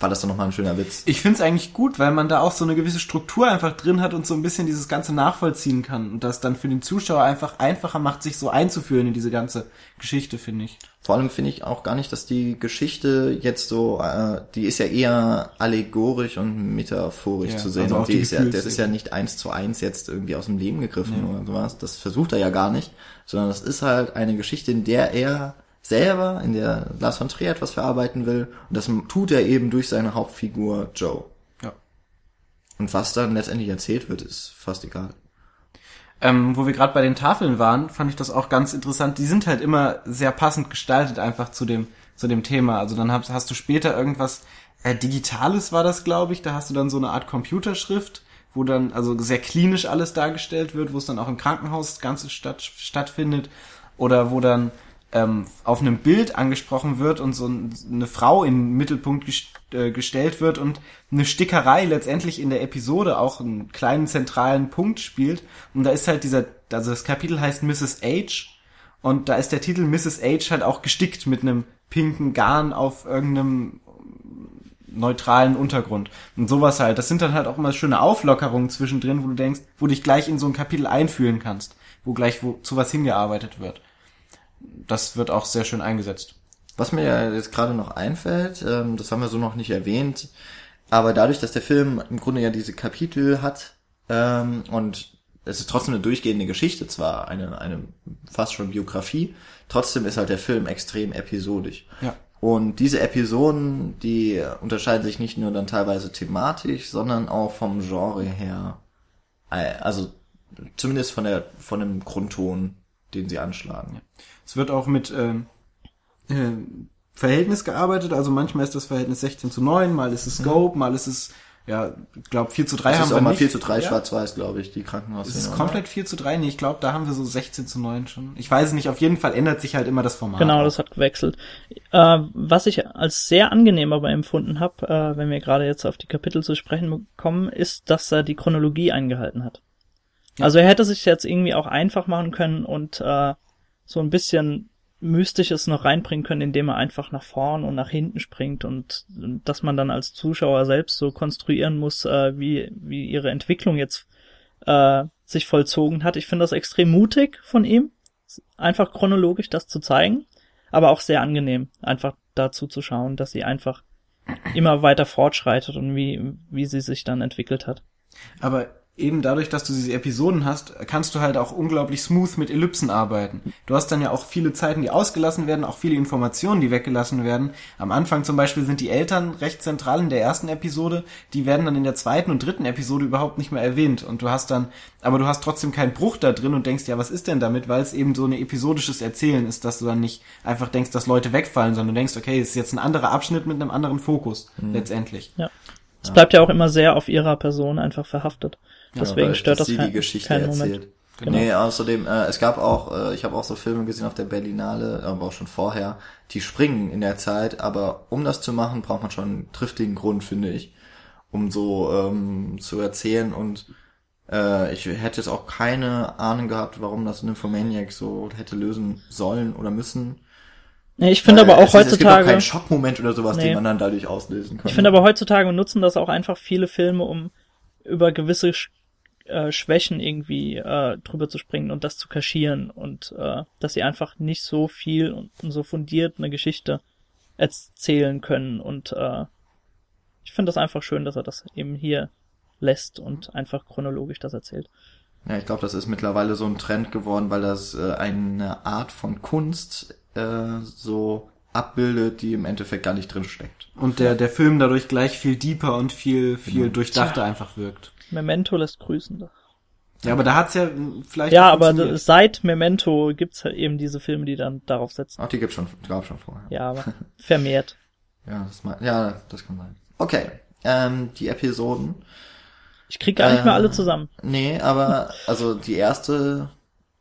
war das dann nochmal ein schöner Witz.
Ich find's eigentlich gut, weil man da auch so eine gewisse Struktur einfach drin hat und so ein bisschen dieses Ganze nachvollziehen kann und das dann für den Zuschauer einfach einfacher macht, sich so einzuführen in diese ganze Geschichte, finde ich.
Vor allem finde ich auch gar nicht, dass die Geschichte jetzt so, äh, die ist ja eher allegorisch und metaphorisch
Ja,
zu sehen.
also
und die
die
ist ja, das ist ja nicht eins zu eins jetzt irgendwie aus dem Leben gegriffen oder sowas. Das versucht er ja gar nicht, sondern das ist halt eine Geschichte, in der er selber, in der Lars von Trier etwas verarbeiten will. Und das tut er eben durch seine Hauptfigur Joe.
Ja.
Und was dann letztendlich erzählt wird, ist fast egal.
Ähm, wo wir gerade bei den Tafeln waren, fand ich das auch ganz interessant. Die sind halt immer sehr passend gestaltet einfach zu dem zu dem Thema. Also dann hast, hast du später irgendwas äh, Digitales war das, glaube ich. Da hast du dann so eine Art Computerschrift, wo dann also sehr klinisch alles dargestellt wird, wo es dann auch im Krankenhaus das Ganze statt, stattfindet oder wo dann ähm, auf einem Bild angesprochen wird und so ein, eine Frau in den Mittelpunkt gest äh, gestellt wird und eine Stickerei letztendlich in der Episode auch einen kleinen zentralen Punkt spielt. Und da ist halt dieser, also das Kapitel heißt Mrs. H und da ist der Titel Mrs. H halt auch gestickt mit einem pinken Garn auf irgendeinem neutralen Untergrund. Und sowas halt. Das sind dann halt auch immer schöne Auflockerungen zwischendrin, wo du denkst, wo dich gleich in so ein Kapitel einfühlen kannst, wo gleich wo, zu was hingearbeitet wird. Das wird auch sehr schön eingesetzt.
Was mir ja jetzt gerade noch einfällt, ähm, das haben wir so noch nicht erwähnt, aber dadurch, dass der Film im Grunde ja diese Kapitel hat ähm, und es ist trotzdem eine durchgehende Geschichte, zwar eine, eine fast schon Biografie, trotzdem ist halt der Film extrem episodisch.
Ja.
Und diese Episoden, die unterscheiden sich nicht nur dann teilweise thematisch, sondern auch vom Genre her. Äh, Also zumindest von der von dem Grundton, den sie anschlagen.
Es wird auch mit ähm, äh, Verhältnis gearbeitet, also manchmal ist das Verhältnis 16 zu 9, mal ist es Scope, mal ist es, ja, ich glaube 4 zu 3
Das
haben
ist
wir
auch mal
nicht.
4 zu 3
ja?
schwarz-weiß, glaube ich, die Krankenhaus.
Ist es komplett 4 zu 3? Nee, ich glaube, da haben wir so 16 zu 9 schon. Ich weiß es nicht, auf jeden Fall ändert sich halt immer das Format.
Genau, das hat gewechselt. Äh, was ich als sehr angenehm aber empfunden habe, äh, wenn wir gerade jetzt auf die Kapitel zu sprechen kommen, ist, dass er die Chronologie eingehalten hat. Also er hätte sich jetzt irgendwie auch einfach machen können und äh, so ein bisschen Mystisches noch reinbringen können, indem er einfach nach vorn und nach hinten springt und dass man dann als Zuschauer selbst so konstruieren muss, äh, wie, wie ihre Entwicklung jetzt äh, sich vollzogen hat. Ich finde das extrem mutig von ihm, einfach chronologisch das zu zeigen, aber auch sehr angenehm, einfach dazu zu schauen, dass sie einfach immer weiter fortschreitet und wie, wie sie sich dann entwickelt hat.
Aber eben dadurch, dass du diese Episoden hast, kannst du halt auch unglaublich smooth mit Ellipsen arbeiten. Du hast dann ja auch viele Zeiten, die ausgelassen werden, auch viele Informationen, die weggelassen werden. Am Anfang zum Beispiel sind die Eltern recht zentral in der ersten Episode, die werden dann in der zweiten und dritten Episode überhaupt nicht mehr erwähnt. Und du hast dann, aber du hast trotzdem keinen Bruch da drin und denkst, ja, was ist denn damit? Weil es eben so ein episodisches Erzählen ist, dass du dann nicht einfach denkst, dass Leute wegfallen, sondern du denkst, okay, es ist jetzt ein anderer Abschnitt mit einem anderen Fokus, mhm. letztendlich.
Ja. Es bleibt ja auch immer sehr auf ihrer Person einfach verhaftet. Deswegen ja, stört das
sie kein, die Geschichte erzählt. Moment. Genau. Nee, außerdem, äh, es gab auch, äh, ich habe auch so Filme gesehen auf der Berlinale, aber auch schon vorher, die springen in der Zeit, aber um das zu machen, braucht man schon einen triftigen Grund, finde ich, um so ähm, zu erzählen und äh, ich hätte jetzt auch keine Ahnung gehabt, warum das Nymphomaniac so hätte lösen sollen oder müssen.
Nee, ich finde aber auch
es
heutzutage.
Es gibt auch keinen Schockmoment oder sowas, nee. den man dann dadurch auslösen kann.
Ich finde aber heutzutage nutzen das auch einfach viele Filme, um über gewisse äh, Schwächen irgendwie äh, drüber zu springen und das zu kaschieren und äh, dass sie einfach nicht so viel und, und so fundiert eine Geschichte erzählen können und äh, ich finde das einfach schön, dass er das eben hier lässt und einfach chronologisch das erzählt.
Ja, ich glaube, das ist mittlerweile so ein Trend geworden, weil das äh, eine Art von Kunst äh, so abbildet, die im Endeffekt gar nicht drin steckt.
Und der, der Film dadurch gleich viel deeper und viel, viel genau. durchdachter einfach wirkt.
Memento lässt grüßen.
Ja, aber da hat's ja vielleicht.
Ja, aber seit Memento gibt's halt eben diese Filme, die dann darauf setzen.
Ach, die gibt's schon, gab schon vorher.
Ja, aber vermehrt.
ja, das mal, ja, das kann sein. Okay, ähm, die Episoden.
Ich krieg gar nicht mehr alle zusammen.
Nee, aber also die erste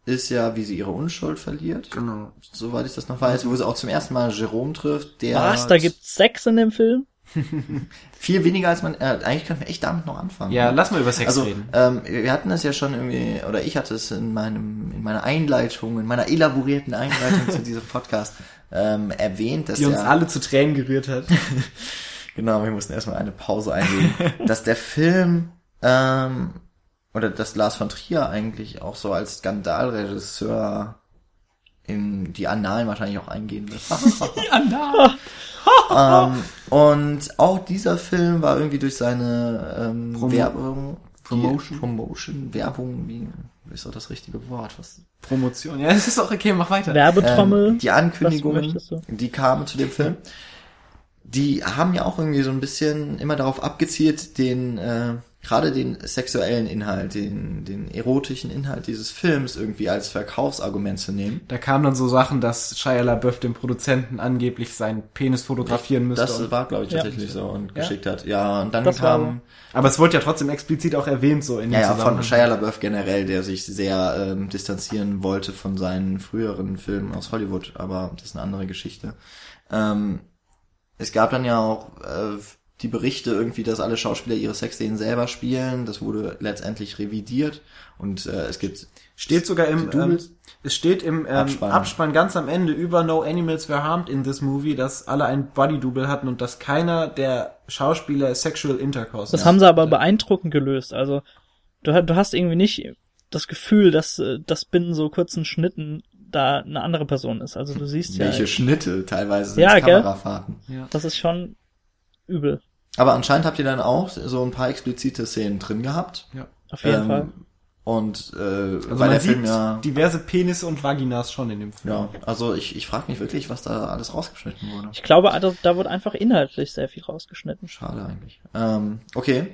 ist ja, wie sie ihre Unschuld verliert.
Genau.
Soweit ich das noch weiß, wo sie auch zum ersten Mal Jerome trifft. Der
Was? Da gibt's Sex in dem Film?
viel weniger als man. Äh, eigentlich können wir echt damit noch anfangen.
Ja, lass mal über Sex
also,
reden.
Ähm, wir hatten es ja schon irgendwie, oder ich hatte es in meinem, in meiner Einleitung, in meiner elaborierten Einleitung zu diesem Podcast ähm, erwähnt, dass
die uns
ja,
alle zu Tränen gerührt hat.
genau, wir mussten erstmal eine Pause einlegen, dass der Film ähm, oder dass Lars von Trier eigentlich auch so als Skandalregisseur in die Annalen wahrscheinlich auch eingehen wird.
die Annalen.
ähm, und auch dieser Film war irgendwie durch seine ähm, Promo Werbung,
Promotion,
Promotion, Werbung, wie, ist doch das richtige Wort? Was?
Promotion. Ja, es ist auch okay, mach weiter.
Werbetrommel.
Ähm, die Ankündigungen, die kamen zu dem Film, die haben ja auch irgendwie so ein bisschen immer darauf abgezielt, den äh, gerade den sexuellen Inhalt, den, den erotischen Inhalt dieses Films irgendwie als Verkaufsargument zu nehmen.
Da kamen dann so Sachen, dass Shia LaBeouf dem Produzenten angeblich seinen Penis fotografieren müsste.
Das war, glaube ich, tatsächlich ja. so und ja? geschickt hat. Ja, und dann
das
kam...
Aber es wurde ja trotzdem explizit auch erwähnt, so in
ja, ja, von Shia LaBeouf generell, der sich sehr ähm, distanzieren wollte von seinen früheren Filmen aus Hollywood, aber das ist eine andere Geschichte. Ähm, es gab dann ja auch... Äh, die Berichte irgendwie, dass alle Schauspieler ihre Sexszenen selber spielen. Das wurde letztendlich revidiert und äh, es gibt
steht sogar im ähm, es steht im ähm, Abspann. Abspann ganz am Ende über No Animals Were Harmed in this movie, dass alle ein Body Double hatten und dass keiner der Schauspieler Sexual Intercourse.
Das haben sie aber beeindruckend gelöst. Also du, du hast irgendwie nicht das Gefühl, dass äh, das binnen so kurzen Schnitten da eine andere Person ist. Also du siehst
Welche
ja.
Welche Schnitte teilweise
ja, Kamerafahrten. Ja. Das ist schon übel.
Aber anscheinend habt ihr dann auch so ein paar explizite Szenen drin gehabt.
Ja, auf jeden ähm, Fall.
Und äh,
also weil der Film ja diverse Penisse und Vaginas schon in dem Film.
Ja, also ich, ich frage mich wirklich, was da alles rausgeschnitten wurde.
Ich glaube, da, da wurde einfach inhaltlich sehr viel rausgeschnitten.
Schade eigentlich. Ähm, okay.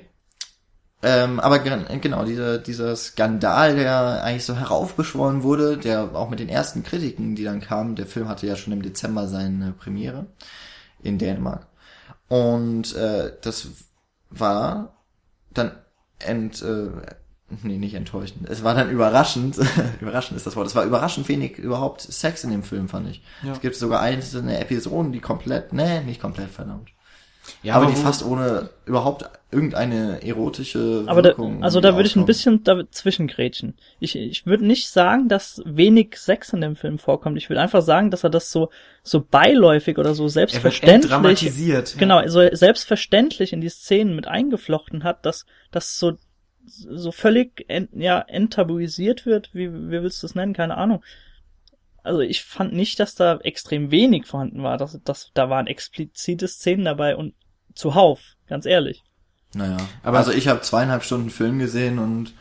Ähm, aber genau, dieser, dieser Skandal, der eigentlich so heraufbeschworen wurde, der auch mit den ersten Kritiken, die dann kamen, der Film hatte ja schon im Dezember seine Premiere in Dänemark. Und äh, das war dann ent, äh, nee, nicht enttäuschend. Es war dann überraschend, überraschend ist das Wort. Es war überraschend wenig überhaupt Sex in dem Film, fand ich. Ja. Es gibt sogar einzelne Episoden, die komplett, nee, nicht komplett, verdammt.
Ja,
aber
aber
die fast ohne überhaupt irgendeine erotische
Aber da,
Wirkung
also da würde ich ein bisschen dazwischen grätschen. Ich, ich würde nicht sagen, dass wenig Sex in dem Film vorkommt. Ich würde einfach sagen, dass er das so, so beiläufig oder so
er
selbstverständlich,
dramatisiert.
genau, so selbstverständlich in die Szenen mit eingeflochten hat, dass das so, so völlig ent, ja, enttabuisiert wird. Wie, wie willst du das nennen? Keine Ahnung. Also ich fand nicht, dass da extrem wenig vorhanden war. Das, das, da waren explizite Szenen dabei und zuhauf, ganz ehrlich.
Naja,
Aber-
also ich habe zweieinhalb Stunden Film gesehen und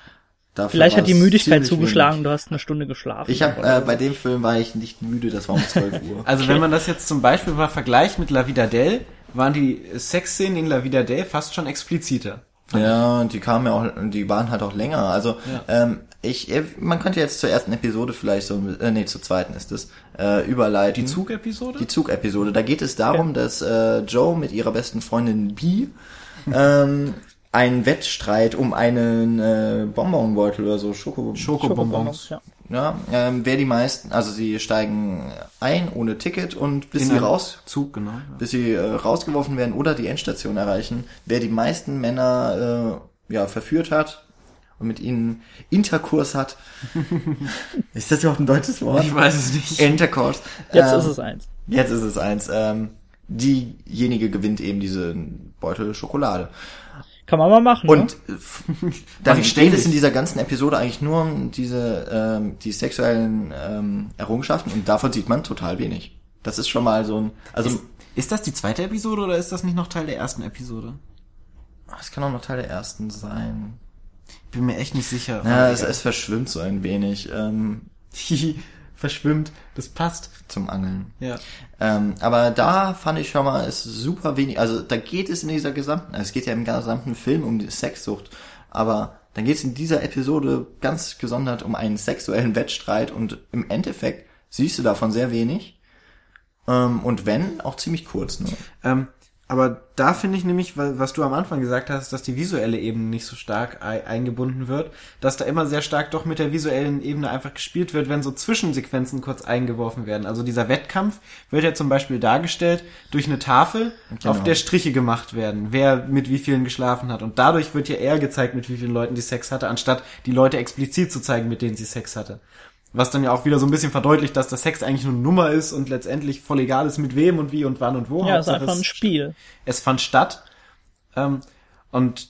dafür
Vielleicht hat die Müdigkeit zugeschlagen,
wenig.
du hast eine Stunde geschlafen.
Ich habe äh, bei dem Film war ich nicht müde, das war um 12 Uhr.
Also
Okay.
wenn man das jetzt zum Beispiel mal vergleicht mit La Vida Del, waren die Sexszenen in La Vida Del fast schon expliziter.
Ja, und die kamen ja auch, die waren halt auch länger. Also ähm, ich, äh, man könnte jetzt zur ersten Episode vielleicht so, äh, nee, zur zweiten ist es, äh, überleiten.
Die Zugepisode?
Die Zugepisode. Da geht es darum, dass äh, Joe mit ihrer besten Freundin Bee ähm, einen Wettstreit um einen äh, Bonbonbeutel oder so, Schoko
Schokobonbons.
Ja.
Ja, ähm, wer die meisten, also sie steigen ein ohne Ticket und bis
In
sie raus,
Zug, genau. Ja.
bis sie äh, rausgeworfen werden oder die Endstation erreichen, wer die meisten Männer äh, ja verführt hat und mit ihnen Interkurs hat. ist das überhaupt ein deutsches Wort?
Ich weiß es nicht.
Intercourse.
Jetzt
Ähm,
ist es eins.
Jetzt ist es eins. Ähm, diejenige gewinnt eben diese Beutel Schokolade.
Kann man mal machen.
Und
ne?
äh, dann geht es in dieser ganzen Episode eigentlich nur um diese ähm, die sexuellen ähm, Errungenschaften und davon sieht man total wenig. Das ist schon mal so ein, also
Ist, ist das die zweite Episode oder ist das nicht noch Teil der ersten Episode?
es kann auch noch Teil der ersten sein.
Bin mir echt nicht sicher.
Ja, es, es verschwimmt so ein wenig ähm,
verschwimmt. Das passt.
zum Angeln.
Ja.
Ähm, aber da fand ich schon mal, ist super wenig, also da geht es in dieser gesamten, es geht ja im gesamten Film um die Sexsucht, aber dann geht es in dieser Episode ganz gesondert um einen sexuellen Wettstreit und im Endeffekt siehst du davon sehr wenig. Ähm, und wenn, auch ziemlich kurz nur.
Ähm, aber da finde ich nämlich, wa- was du am Anfang gesagt hast, dass die visuelle Ebene nicht so stark ei- eingebunden wird, dass da immer sehr stark doch mit der visuellen Ebene einfach gespielt wird, wenn so Zwischensequenzen kurz eingeworfen werden. Also dieser Wettkampf wird ja zum Beispiel dargestellt durch eine Tafel,
Genau.
auf der Striche gemacht werden, wer mit wie vielen geschlafen hat. Und dadurch wird ja eher gezeigt, mit wie vielen Leuten die Sex hatte, anstatt die Leute explizit zu zeigen, mit denen sie Sex hatte. Was dann ja auch wieder so ein bisschen verdeutlicht, dass der Sex eigentlich nur eine Nummer ist und letztendlich voll egal ist, mit wem und wie und wann und wo.
ja, ist
Hauptsache,
einfach ein
es-
Spiel.
es fand statt. Ähm, und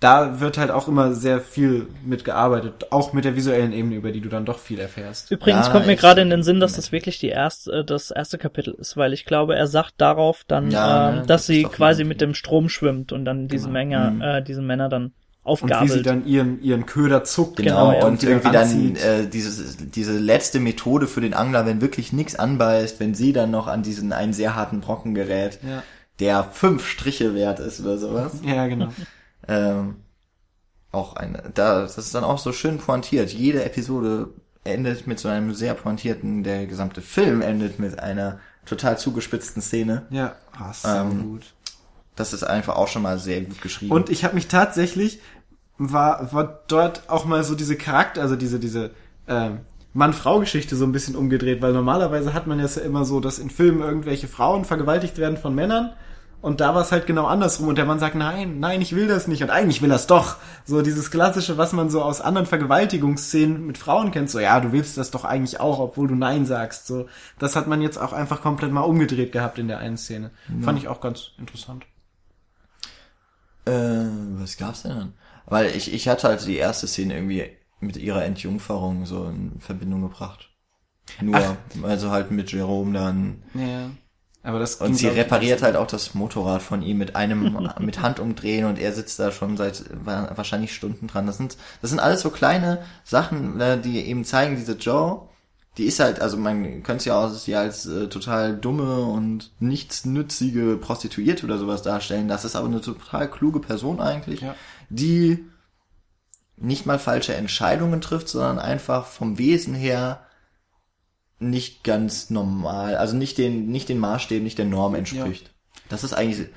da wird halt auch immer sehr viel mitgearbeitet, auch mit der visuellen Ebene, über die du dann doch viel erfährst.
Übrigens
Ja,
kommt mir gerade in den Sinn, dass das wirklich die erste, äh, das erste Kapitel ist, weil ich glaube, er sagt darauf dann,
Ja, ne,
dass
das ist
sie quasi mit dem Strom schwimmt und dann diese Menge,
Mhm.
äh, diese Männer dann
Und wie sie
aufgabelt.
dann ihren, ihren Köder zuckt.
Genau,
Genau,
und irgendwie dann
ranzieht.
äh, dieses, diese letzte Methode für den Angler, wenn wirklich nichts anbeißt, wenn sie dann noch an diesen einen sehr harten Brocken gerät,
Ja.
der fünf Striche wert ist oder sowas.
Ja, genau.
Ähm, auch eine, da, das ist dann auch so schön pointiert. Jede Episode endet mit so einem sehr pointierten, der gesamte Film endet mit einer total zugespitzten Szene.
Ja, oh, so
Ähm,
gut.
Das ist einfach auch schon mal sehr gut geschrieben.
Und ich habe mich tatsächlich, war, war dort auch mal so diese Charakter, also diese, diese ähm, Mann-Frau-Geschichte so ein bisschen umgedreht, weil normalerweise hat man es ja immer so, dass in Filmen irgendwelche Frauen vergewaltigt werden von Männern und da war es halt genau andersrum und der Mann sagt, nein, nein, ich will das nicht und eigentlich will das doch. So dieses klassische, was man so aus anderen Vergewaltigungsszenen mit Frauen kennt, so ja, du willst das doch eigentlich auch, obwohl du nein sagst. So, das hat man jetzt auch einfach komplett mal umgedreht gehabt in der einen Szene. Fand ich auch ganz interessant.
Äh, was gab's denn dann? Weil ich, ich hatte halt die erste Szene irgendwie mit ihrer Entjungferung so in Verbindung gebracht. Nur,
Ach.
also halt mit Jerome dann.
Ja. Aber das
Und sie repariert halt auch das Motorrad von ihm mit einem, mit Handumdrehen und er sitzt da schon seit wa- wahrscheinlich Stunden dran. Das sind, das sind alles so kleine Sachen, äh, die eben zeigen, diese Joe, die ist halt, also man könnte ja auch sie als äh, total dumme und nichtsnützige Prostituierte oder sowas darstellen. Das ist aber eine total kluge Person eigentlich,
Ja.
Die nicht mal falsche Entscheidungen trifft, sondern einfach vom Wesen her nicht ganz normal, also nicht den, nicht den Maßstäben, nicht der Norm entspricht. Das ist eigentlich,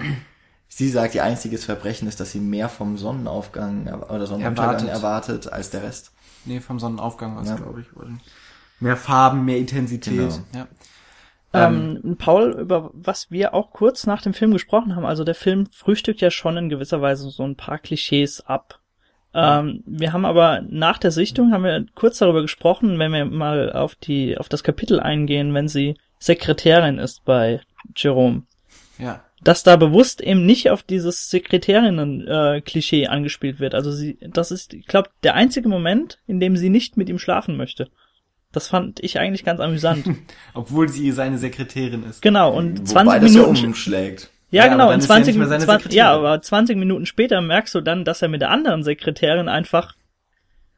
sie sagt, ihr einziges Verbrechen ist, dass sie mehr vom Sonnenaufgang oder Sonnenuntergang
Erwartet.
erwartet, als der Rest.
Nee, vom Sonnenaufgang war es,
Ja.
glaube ich. Mehr Farben, mehr Intensität.
Genau.
Ja.
Ähm, Paul, über was wir auch kurz nach dem Film gesprochen haben, also der Film frühstückt ja schon in gewisser Weise so ein paar Klischees ab. Ähm, wir haben aber nach der Sichtung haben wir kurz darüber gesprochen, wenn wir mal auf die auf das Kapitel eingehen, wenn sie Sekretärin ist bei Jerome,
Ja.
dass da bewusst eben nicht auf dieses Sekretärinnen-Klischee angespielt wird. Also sie, das ist, ich glaube, der einzige Moment, in dem sie nicht mit ihm schlafen möchte. Das fand ich eigentlich ganz amüsant.
Obwohl sie seine Sekretärin ist.
genau, und
Wobei
20
das
Minuten.
ja umschlägt.
Ja,
Ja,
genau, in
dann ist er
20
nicht mehr seine
20,
Sekretärin.
ja, aber 20 Minuten später merkst du dann, dass er mit der anderen Sekretärin einfach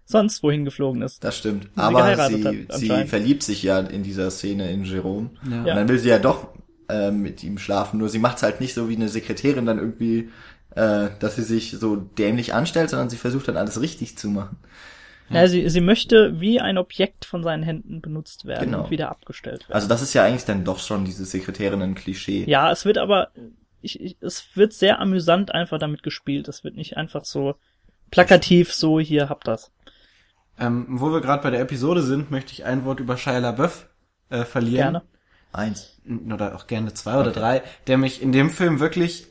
sonst wohin geflogen ist.
Das stimmt.
sie
Aber sie,
hat,
sie verliebt sich ja in dieser Szene in Jerome.
Ja.
Und dann will sie ja doch äh, mit ihm schlafen. Nur sie macht's halt nicht so wie eine Sekretärin dann irgendwie, äh, dass sie sich so dämlich anstellt, sondern sie versucht dann alles richtig zu machen.
Ja, sie, sie möchte wie ein Objekt von seinen Händen benutzt werden
Genau.
und wieder abgestellt werden.
Also das ist ja eigentlich dann doch schon dieses Sekretärinnen-Klischee.
Ja, es wird aber, ich, ich, es wird sehr amüsant einfach damit gespielt. Es wird nicht einfach so plakativ so, hier habt das.
Ähm, wo wir gerade bei der Episode sind, möchte ich ein Wort über Shia LaBeouf äh, verlieren.
Gerne.
Eins.
Oder auch gerne zwei oder drei, der mich in dem Film wirklich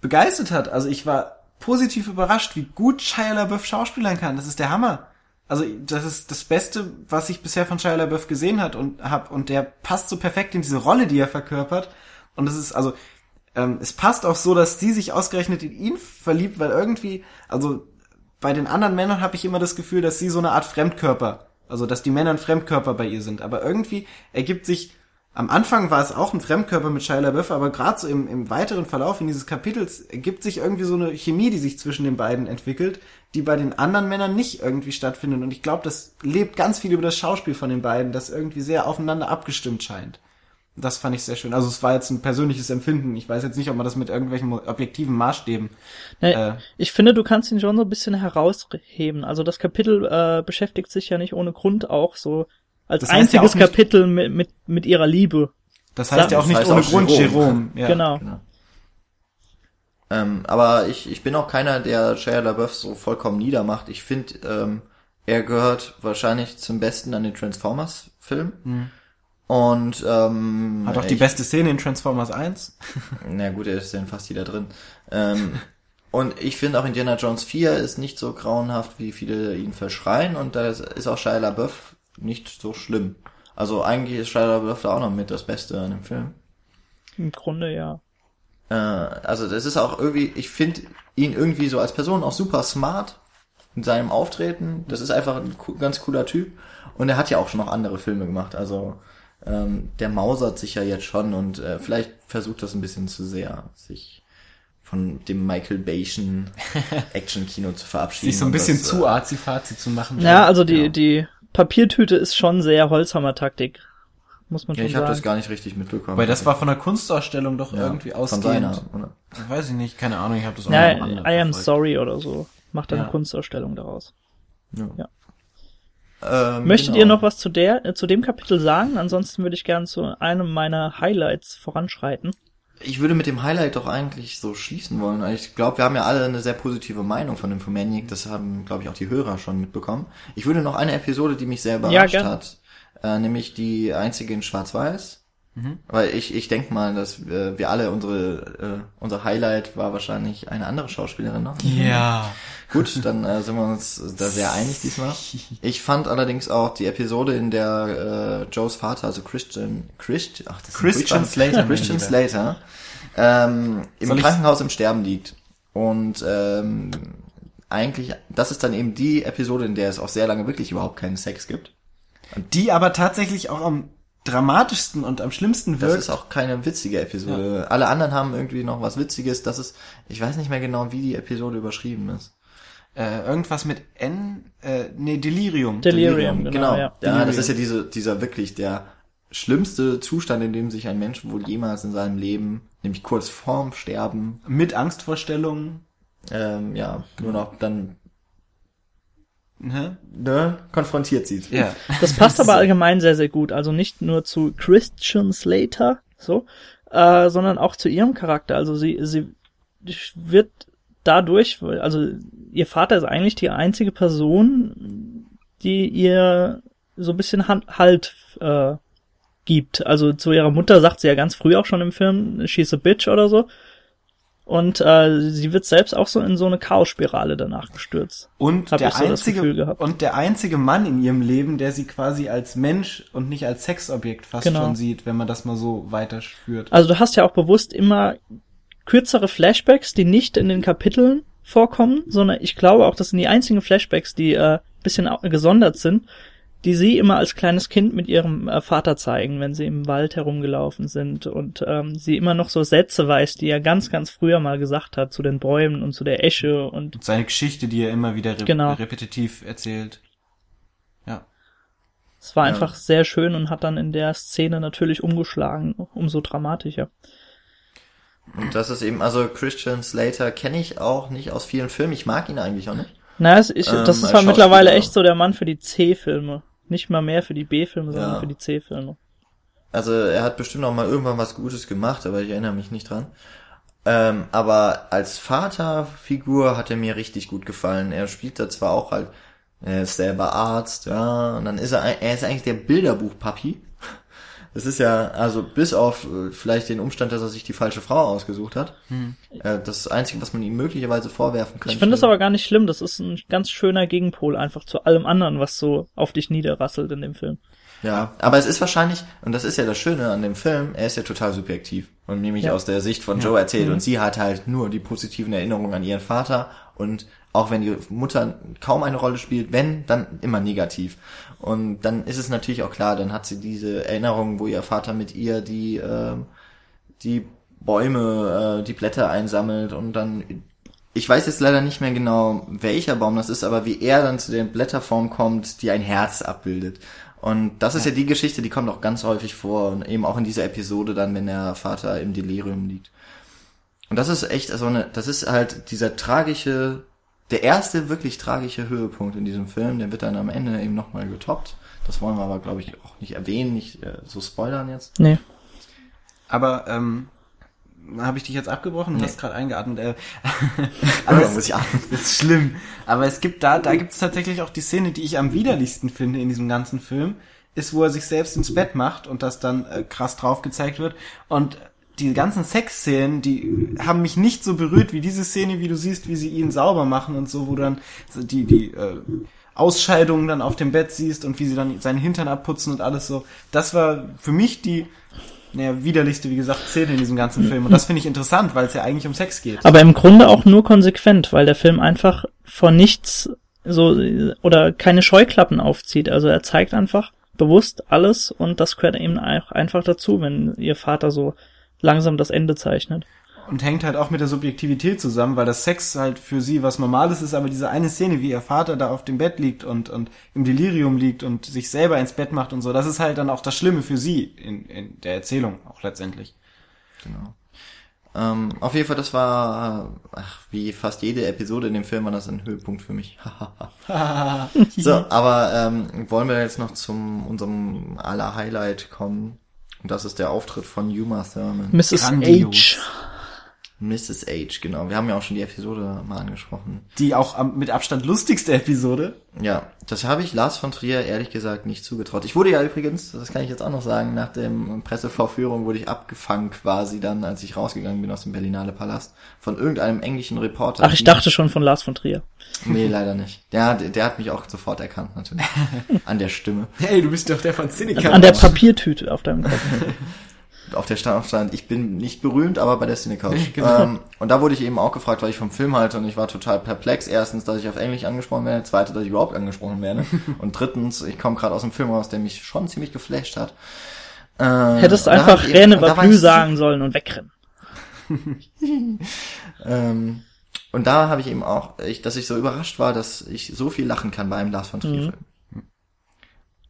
begeistert hat. Also ich war positiv überrascht, wie gut Shia LaBeouf schauspielern kann. Das ist der Hammer. Also das ist das Beste, was ich bisher von Shia LaBeouf gesehen hat und hab und der passt so perfekt in diese Rolle, die er verkörpert. Und das ist also ähm, es passt auch so, dass sie sich ausgerechnet in ihn verliebt, weil irgendwie also bei den anderen Männern habe ich immer das Gefühl, dass sie so eine Art Fremdkörper, also dass die Männer ein Fremdkörper bei ihr sind. Aber irgendwie ergibt sich, am Anfang war es auch ein Fremdkörper mit Shia LaBeouf, aber gerade so im, im weiteren Verlauf in dieses Kapitels ergibt sich irgendwie so eine Chemie, die sich zwischen den beiden entwickelt, die bei den anderen Männern nicht irgendwie stattfindet. Und ich glaube, das lebt ganz viel über das Schauspiel von den beiden, das irgendwie sehr aufeinander abgestimmt scheint. Das fand ich sehr schön. Also es war jetzt ein persönliches Empfinden. Ich weiß jetzt nicht, ob man das mit irgendwelchen objektiven Maßstäben
Nee,
Äh.
ich finde, du kannst ihn schon so ein bisschen herausheben. Also das Kapitel äh, beschäftigt sich ja nicht ohne Grund auch so als
Das heißt ja
einziges
auch nicht-
Kapitel mit, mit, mit ihrer Liebe.
Das heißt ja auch nicht ohne
auch
Grund
Jerome.
Jerome. Ja.
Genau.
Genau. Ähm, aber ich, ich bin auch keiner, der Shia LaBeouf so vollkommen niedermacht. Ich finde, ähm, er gehört wahrscheinlich zum Besten an den Transformers-Film. Und ähm,
Mhm. Hat auch die
ich-
beste Szene in Transformers 1.
Na gut, er ist ja in fast jeder drin. Ähm, und ich finde auch Indiana Jones 4 ist nicht so grauenhaft, wie viele ihn verschreien. Und da ist- ist auch Shia LaBeouf nicht so schlimm. Also eigentlich ist Shia LaBeouf da auch noch mit das Beste an dem Film.
Im Grunde ja.
Äh, also das ist auch irgendwie, ich finde ihn irgendwie so als Person auch super smart in seinem Auftreten. Das ist einfach ein co- ganz cooler Typ. Und er hat ja auch schon noch andere Filme gemacht. Also ähm, der mausert sich ja jetzt schon und äh, vielleicht versucht das ein bisschen zu sehr, sich von dem Michael Bayschen Action-Kino zu verabschieden.
Sich so ein bisschen
das,
zu
äh,
arzi-fazi zu machen.
Ja, also die,
ja.
die Papiertüte ist schon sehr Holzhammer-Taktik. Muss man
Ja,
schon
ich habe das gar nicht richtig mitbekommen.
Weil das war von der Kunstausstellung doch
Ja,
irgendwie
von
ausgehend.
seiner, oder?
Weiß ich nicht, keine Ahnung, ich habe das auch
ja,
Rande
I am
verfolgt.
sorry oder so. Macht dann
Ja.
eine Kunstausstellung daraus. Ja.
Ähm,
Möchtet
genau.
ihr noch was zu der, äh, zu dem Kapitel sagen? Ansonsten würde ich gerne zu einem meiner Highlights voranschreiten.
Ich würde mit dem Highlight doch eigentlich so schließen wollen. Ich glaube, wir haben ja alle eine sehr positive Meinung von Infomaniac. Das haben, glaube ich, auch die Hörer schon mitbekommen. Ich würde noch eine Episode, die mich sehr überrascht
gern.
hat, äh, nämlich die einzige in Schwarz-Weiß.
Mhm.
Weil ich, ich denke mal, dass äh, wir alle unsere, äh, unser Highlight war wahrscheinlich eine andere Schauspielerin noch.
Ja.
Gut, dann äh, sind wir uns da sehr einig diesmal. Ich fand allerdings auch die Episode, in der äh, Joes Vater, also Christian, Christ, ach, das ist
Christian
furchtbar-
Slater,
Christian. Slater, ähm, im
Soll
Krankenhaus im Sterben liegt. Und ähm, eigentlich, das ist dann eben die Episode, in der es auch sehr lange wirklich überhaupt keinen Sex gibt.
Die aber tatsächlich auch am dramatischsten und am schlimmsten
Das
wirkt.
ist auch keine witzige Episode. Alle anderen haben irgendwie noch was Witziges. Das ist, ich weiß nicht mehr genau, wie die Episode überschrieben ist.
äh, irgendwas mit N, äh, nee, Delirium.
Delirium, genau, ja.
Ja, das ist ja diese, dieser wirklich der schlimmste Zustand, in dem sich ein Mensch wohl jemals in seinem Leben, nämlich kurz vorm Sterben,
Mit Angstvorstellungen.
ähm, ja, nur noch dann
Ne?
ne, konfrontiert sieht.
Ja.
Das passt aber allgemein sehr, sehr gut. Also nicht nur zu Christian Slater, so, äh, sondern auch zu ihrem Charakter. Also sie, sie wird dadurch, also ihr Vater ist eigentlich die einzige Person, die ihr so ein bisschen Halt äh, gibt. Also zu ihrer Mutter sagt sie ja ganz früh auch schon im Film, she's a bitch oder so. Und äh, sie wird selbst auch so in so eine Chaosspirale danach gestürzt.
Und
Hab
der
so
einzige und der einzige Mann in ihrem Leben, der sie quasi als Mensch und nicht als Sexobjekt fast
Genau.
schon sieht, wenn man das mal so weiterführt.
Also du hast ja auch bewusst immer kürzere Flashbacks, die nicht in den Kapiteln vorkommen, sondern ich glaube auch, das sind die einzigen Flashbacks, die äh, bisschen gesondert sind, die sie immer als kleines Kind mit ihrem äh, Vater zeigen, wenn sie im Wald herumgelaufen sind und ähm, sie immer noch so Sätze weiß, die er ganz, ganz früher mal gesagt hat zu den Bäumen und zu der Esche und
Und seine Geschichte, die er immer wieder re
Genau.
repetitiv erzählt. Ja.
es war
Ja.
einfach sehr schön und hat dann in der Szene natürlich umgeschlagen, umso dramatischer.
Und das ist eben, also Christian Slater kenne ich auch nicht aus vielen Filmen. Ich mag ihn eigentlich auch nicht.
Na, es, ich,
Ähm,
das ist
als
halt mittlerweile echt so der Mann für die C-Filme. Nicht mal mehr für die B-Filme, sondern
Ja.
für die C-Filme.
Also er hat bestimmt auch mal irgendwann was Gutes gemacht, aber ich erinnere mich nicht dran. Ähm, aber als Vaterfigur hat er mir richtig gut gefallen. Er spielt da zwar auch halt, er ist selber Arzt, ja, und dann ist er, er ist eigentlich der Bilderbuch-Papi. Das ist ja, also bis auf äh, vielleicht den Umstand, dass er sich die falsche Frau ausgesucht hat. Äh, das Einzige, was man ihm möglicherweise vorwerfen könnte.
Ich finde das aber gar nicht schlimm. Das ist ein ganz schöner Gegenpol einfach zu allem anderen, was so auf dich niederrasselt in dem Film.
Ja, aber es ist wahrscheinlich, und das ist ja das Schöne an dem Film, er ist ja total subjektiv und nämlich
Ja.
aus der Sicht von Joe erzählt und sie hat halt nur die positiven Erinnerungen an ihren Vater und auch wenn die Mutter kaum eine Rolle spielt, wenn, dann immer negativ. Und dann ist es natürlich auch klar, dann hat sie diese Erinnerungen, wo ihr Vater mit ihr die, ähm, die Bäume, äh, die Blätter einsammelt und dann ich weiß jetzt leider nicht mehr genau, welcher Baum das ist, aber wie er dann zu der Blätterform kommt, die ein Herz abbildet. Und das ist ja. die Geschichte, die kommt auch ganz häufig vor und eben auch in dieser Episode dann, wenn der Vater im Delirium liegt. Und das ist echt so eine, das ist halt dieser tragische, der erste wirklich tragische Höhepunkt in diesem Film, der wird dann am Ende eben nochmal getoppt. Das wollen wir aber, glaube ich, auch nicht erwähnen, nicht äh, so spoilern jetzt.
Nee.
Aber ähm, habe ich dich jetzt abgebrochen? Du
Nee.
hast gerade eingeatmet. Äh,
Aber
es,
muss ich atmen.
das ist schlimm. Aber es gibt da, da gibt es tatsächlich auch die Szene, die ich am widerlichsten finde in diesem ganzen Film, ist, wo er sich selbst ins Bett macht und das dann äh, krass drauf gezeigt wird. Und die ganzen Sexszenen, die haben mich nicht so berührt wie diese Szene, wie du siehst, wie sie ihn sauber machen und so, wo dann die, die äh, Ausscheidungen dann auf dem Bett siehst und wie sie dann seinen Hintern abputzen und alles so. Das war für mich die naja, widerlichste, wie gesagt, Szene in diesem ganzen Film. Und das finde ich interessant, weil es ja eigentlich um Sex geht.
Aber im Grunde auch nur konsequent, weil der Film einfach vor nichts so oder keine Scheuklappen aufzieht. Also er zeigt einfach bewusst alles und das gehört eben auch einfach dazu, wenn ihr Vater so langsam das Ende zeichnet.
Und hängt halt auch mit der Subjektivität zusammen, weil das Sex halt für sie was Normales ist, aber diese eine Szene, wie ihr Vater da auf dem Bett liegt und, und im Delirium liegt und sich selber ins Bett macht und so, das ist halt dann auch das Schlimme für sie in, in der Erzählung auch letztendlich.
Genau. Ähm, auf jeden Fall, das war, ach, wie fast jede Episode in dem Film war das ein Höhepunkt für mich. so, aber ähm, wollen wir jetzt noch zum unserem aller Highlight kommen? Und das ist der Auftritt von Yuma Thurman.
Mrs.
Grandios.
H.
Mrs. H, genau. Wir haben ja auch schon die Episode mal angesprochen.
Die auch am, mit Abstand lustigste Episode.
Ja, das habe ich Lars von Trier ehrlich gesagt nicht zugetraut. Ich wurde ja übrigens, das kann ich jetzt auch noch sagen, nach dem Pressevorführung wurde ich abgefangen quasi dann, als ich rausgegangen bin aus dem Berlinale Palast, von irgendeinem englischen Reporter.
Ach, ich dachte schon von Lars von Trier.
Nee, leider nicht. Der, der, der hat mich auch sofort erkannt, natürlich. An der Stimme.
Hey, du bist doch der von Cineca.
An der Papiertüte auf deinem Kopf.
Auf der Stand stand, ich bin nicht berühmt, aber bei der Cinecouch.
Genau.
ähm, und da wurde ich eben auch gefragt, weil ich vom Film halte und ich war total perplex. Erstens, dass ich auf Englisch angesprochen werde. Zweitens, dass ich überhaupt angesprochen werde. und drittens, ich komme gerade aus einem Film raus, der mich schon ziemlich geflasht hat. Äh,
Hättest einfach Vaplü
ich
sagen sollen und wegrennen.
Ähm, und da habe ich eben auch, ich, dass ich so überrascht war, dass ich so viel lachen kann bei einem Lars von Trier Film.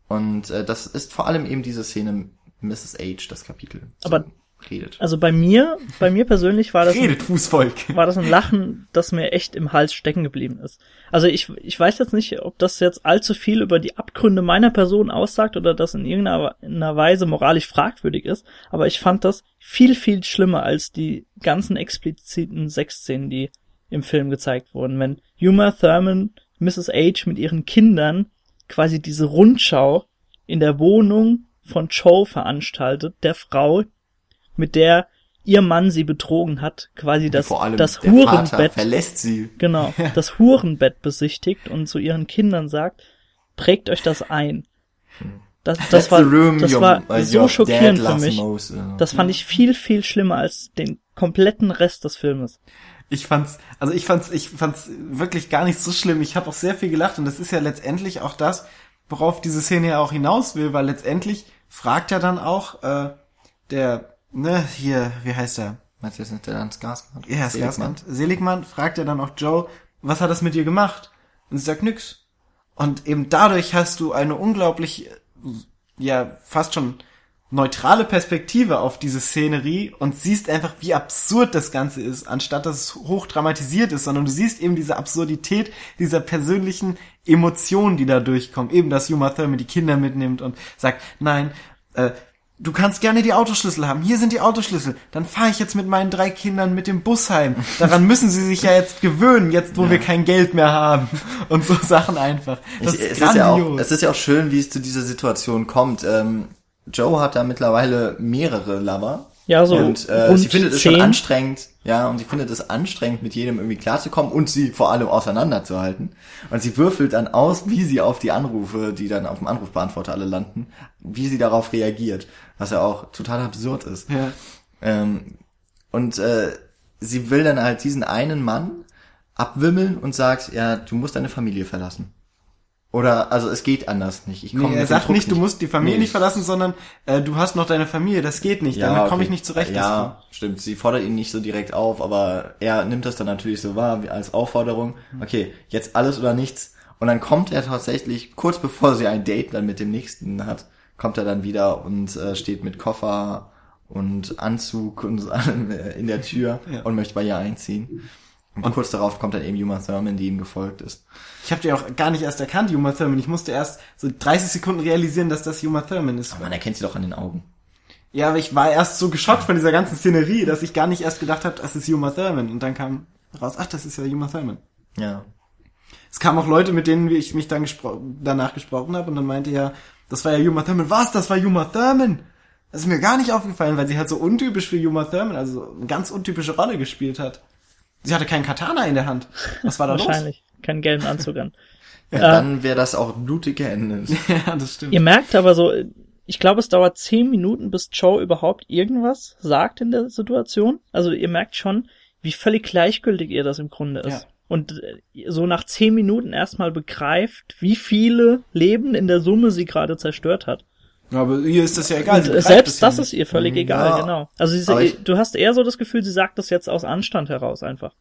Und äh, das ist vor allem eben diese Szene Mrs. H, das Kapitel. so
Aber-
redet.
Also bei mir, bei mir persönlich war das ein,
Redet, Fußvolk.
war das ein Lachen, das mir echt im Hals stecken geblieben ist. Also ich, ich weiß jetzt nicht, ob das jetzt allzu viel über die Abgründe meiner Person aussagt oder das in irgendeiner in einer Weise moralisch fragwürdig ist, aber ich fand das viel, viel schlimmer als die ganzen expliziten Sexszenen, die im Film gezeigt wurden. Wenn Uma Thurman, Mrs. H mit ihren Kindern quasi diese Rundschau in der Wohnung von Joe veranstaltet, der Frau, mit der ihr Mann sie betrogen hat, quasi das, das Hurenbett,
verlässt sie.
genau, das Hurenbett besichtigt und zu ihren Kindern sagt, prägt euch das ein. Das, das war, das war so schockierend für mich. Das fand ich viel, viel schlimmer als den kompletten Rest des Filmes.
Ich fand's, also ich fand's, ich fand's wirklich gar nicht so schlimm. Ich habe auch sehr viel gelacht und das ist ja letztendlich auch das, worauf diese Szene ja auch hinaus will, weil letztendlich fragt ja dann auch äh, der, ne, hier, wie heißt er?
Meinst du jetzt nicht der Hans Gasmann?
Ja,
Seligmann.
Seligmann. Seligmann fragt ja dann auch Joe, was hat das mit dir gemacht? Und sie sagt nix. Und eben dadurch hast du eine unglaublich, ja, fast schon neutrale Perspektive auf diese Szenerie und siehst einfach, wie absurd das Ganze ist, anstatt dass es hoch dramatisiert ist, sondern du siehst eben diese Absurdität dieser persönlichen Emotionen, die da durchkommen. Eben, dass Uma Thurman die Kinder mitnimmt und sagt, nein, äh, du kannst gerne die Autoschlüssel haben. Hier sind die Autoschlüssel. Dann fahre ich jetzt mit meinen drei Kindern mit dem Bus heim. Daran müssen sie sich ja jetzt gewöhnen, jetzt wo wir kein Geld mehr haben. Und so Sachen einfach. Das
Ich,
ist
es, ist ja auch, es ist ja auch schön, wie es zu dieser Situation kommt. Ähm, Joe hat da mittlerweile mehrere Lover.
Ja, so
und äh, sie findet es schon anstrengend, ja, und sie findet es anstrengend, mit jedem irgendwie klarzukommen und sie vor allem auseinanderzuhalten. Und sie würfelt dann aus, wie sie auf die Anrufe, die dann auf dem Anrufbeantworter alle landen, wie sie darauf reagiert, was ja auch total absurd ist.
ja.
Ähm, und äh, sie will dann halt diesen einen Mann abwimmeln und sagt, ja, du musst deine Familie verlassen. Oder, also es geht anders nicht. Ich komm
Nee, er sagt
Druck
nicht, du musst die Familie
Nee,
nicht verlassen, sondern äh, du hast noch deine Familie, das geht nicht, damit komme
okay.
ich nicht zurecht.
Ja, stimmt. Sie fordert ihn nicht so direkt auf, aber er nimmt das dann natürlich so wahr als Aufforderung.
Mhm.
Okay, jetzt alles oder nichts. Und dann kommt er tatsächlich, kurz bevor sie ein Date dann mit dem nächsten hat, kommt er dann wieder und äh, steht mit Koffer und Anzug und so allem äh, in der Tür
Ja.
und möchte bei ihr einziehen. Und, kurz darauf kommt dann eben Uma Thurman, die ihm gefolgt ist.
Ich habe die auch gar nicht erst erkannt, Uma Thurman. Ich musste erst so 30 Sekunden realisieren, dass das Uma Thurman ist.
Man erkennt sie doch an den Augen.
Ja, aber ich war erst so geschockt von dieser ganzen Szenerie, dass ich gar nicht erst gedacht habe, das ist Uma Thurman. Und dann kam raus, ach, das ist ja Uma Thurman.
Ja.
Es kamen auch Leute, mit denen ich mich dann gespro danach gesprochen habe und dann meinte ja, das war ja Uma Thurman. Was? Das war Uma Thurman? Das ist mir gar nicht aufgefallen, weil sie halt so untypisch für Uma Thurman, also eine ganz untypische Rolle gespielt hat. Sie hatte keinen Katana in der Hand. Was war da los?
Wahrscheinlich. Keinen gelben Anzug an.
ja dann wäre das auch blutig geendet.
ja, das stimmt.
Ihr merkt aber so, ich glaube, es dauert zehn Minuten, bis Joe überhaupt irgendwas sagt in der Situation. Also ihr merkt schon, wie völlig gleichgültig ihr das im Grunde ist.
Ja.
Und äh, so nach zehn Minuten erstmal begreift, wie viele Leben in der Summe sie gerade zerstört hat.
Ja, aber ihr ist das ja egal. Sie
selbst das
nicht.
ist ihr völlig egal,
Ja.
genau. Also sie,
ich-
du hast eher so das Gefühl, sie sagt das jetzt aus Anstand heraus einfach.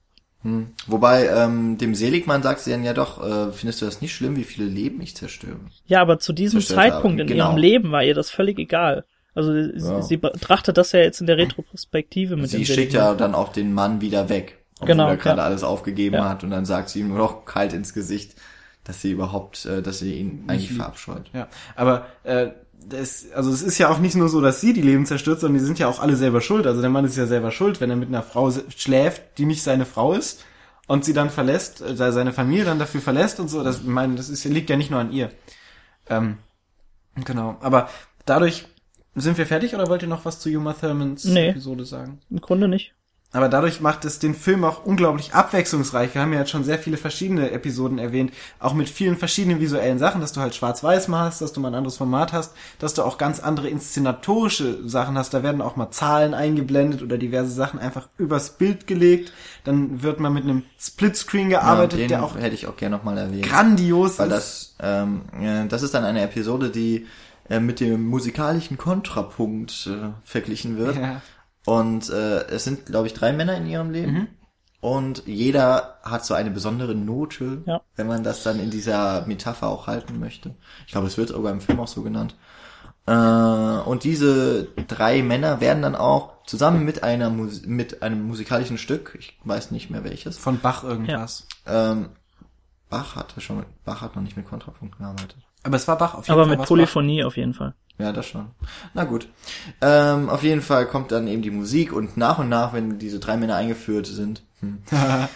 Hm. Wobei, ähm, dem Seligmann sagt sie dann ja doch, äh, findest du das nicht schlimm, wie viele Leben ich zerstöre?
Ja, aber zu diesem
Zerstört
Zeitpunkt
haben,
in
genau.
ihrem Leben war ihr das völlig egal. Also sie,
Ja.
sie betrachtet das ja jetzt in der Retroperspektive mit
Sie
dem
schickt
Seligmann.
ja dann auch den Mann wieder weg, obwohl
Genau,
er gerade
ja.
alles aufgegeben
Ja.
hat und dann sagt sie ihm nur noch kalt ins Gesicht, dass sie überhaupt, äh, dass sie ihn eigentlich verabscheut.
Ja, aber äh, das, also es ist ja auch nicht nur so, dass sie die Leben zerstört, sondern die sind ja auch alle selber schuld. Also der Mann ist ja selber schuld, wenn er mit einer Frau schläft, die nicht seine Frau ist und sie dann verlässt, äh, seine Familie dann dafür verlässt und so. Das, ich meine, das ist, liegt ja nicht nur an ihr. Ähm, genau, aber dadurch sind wir fertig oder wollt ihr noch was zu Uma Thurmans
Nee.
Episode sagen?
Im Grunde nicht.
Aber dadurch macht es den Film auch unglaublich abwechslungsreich. Wir haben ja jetzt schon sehr viele verschiedene Episoden erwähnt, auch mit vielen verschiedenen visuellen Sachen, dass du halt schwarz-weiß mal hast, dass du mal ein anderes Format hast, dass du auch ganz andere inszenatorische Sachen hast. Da werden auch mal Zahlen eingeblendet oder diverse Sachen einfach übers Bild gelegt. Dann wird mal mit einem Splitscreen gearbeitet,
den
der auch
hätte ich auch gerne nochmal erwähnt.
grandios
Weil
ist.
das, ähm, äh, das ist dann eine Episode, die äh, mit dem musikalischen Kontrapunkt äh, verglichen wird.
ja.
Und äh, es sind, glaube ich, drei Männer in ihrem Leben.
Mhm.
Und jeder hat so eine besondere Note,
Ja.
wenn man das dann in dieser Metapher auch halten möchte. Ich glaube, es wird sogar im Film auch so genannt. Äh, und diese drei Männer werden dann auch zusammen mit einer Mus mit einem musikalischen Stück, ich weiß nicht mehr welches,
Von Bach irgendwas.
ähm, Bach hatte schon, mit, Bach hat noch nicht mit Kontrapunkt gearbeitet.
Aber es war Bach auf jeden
Aber
Fall.
mit
war's
Polyphonie auf jeden Fall.
Ja, das schon. Na gut. Ähm, auf jeden Fall kommt dann eben die Musik und nach und nach, wenn diese drei Männer eingeführt sind, hm,
Bach.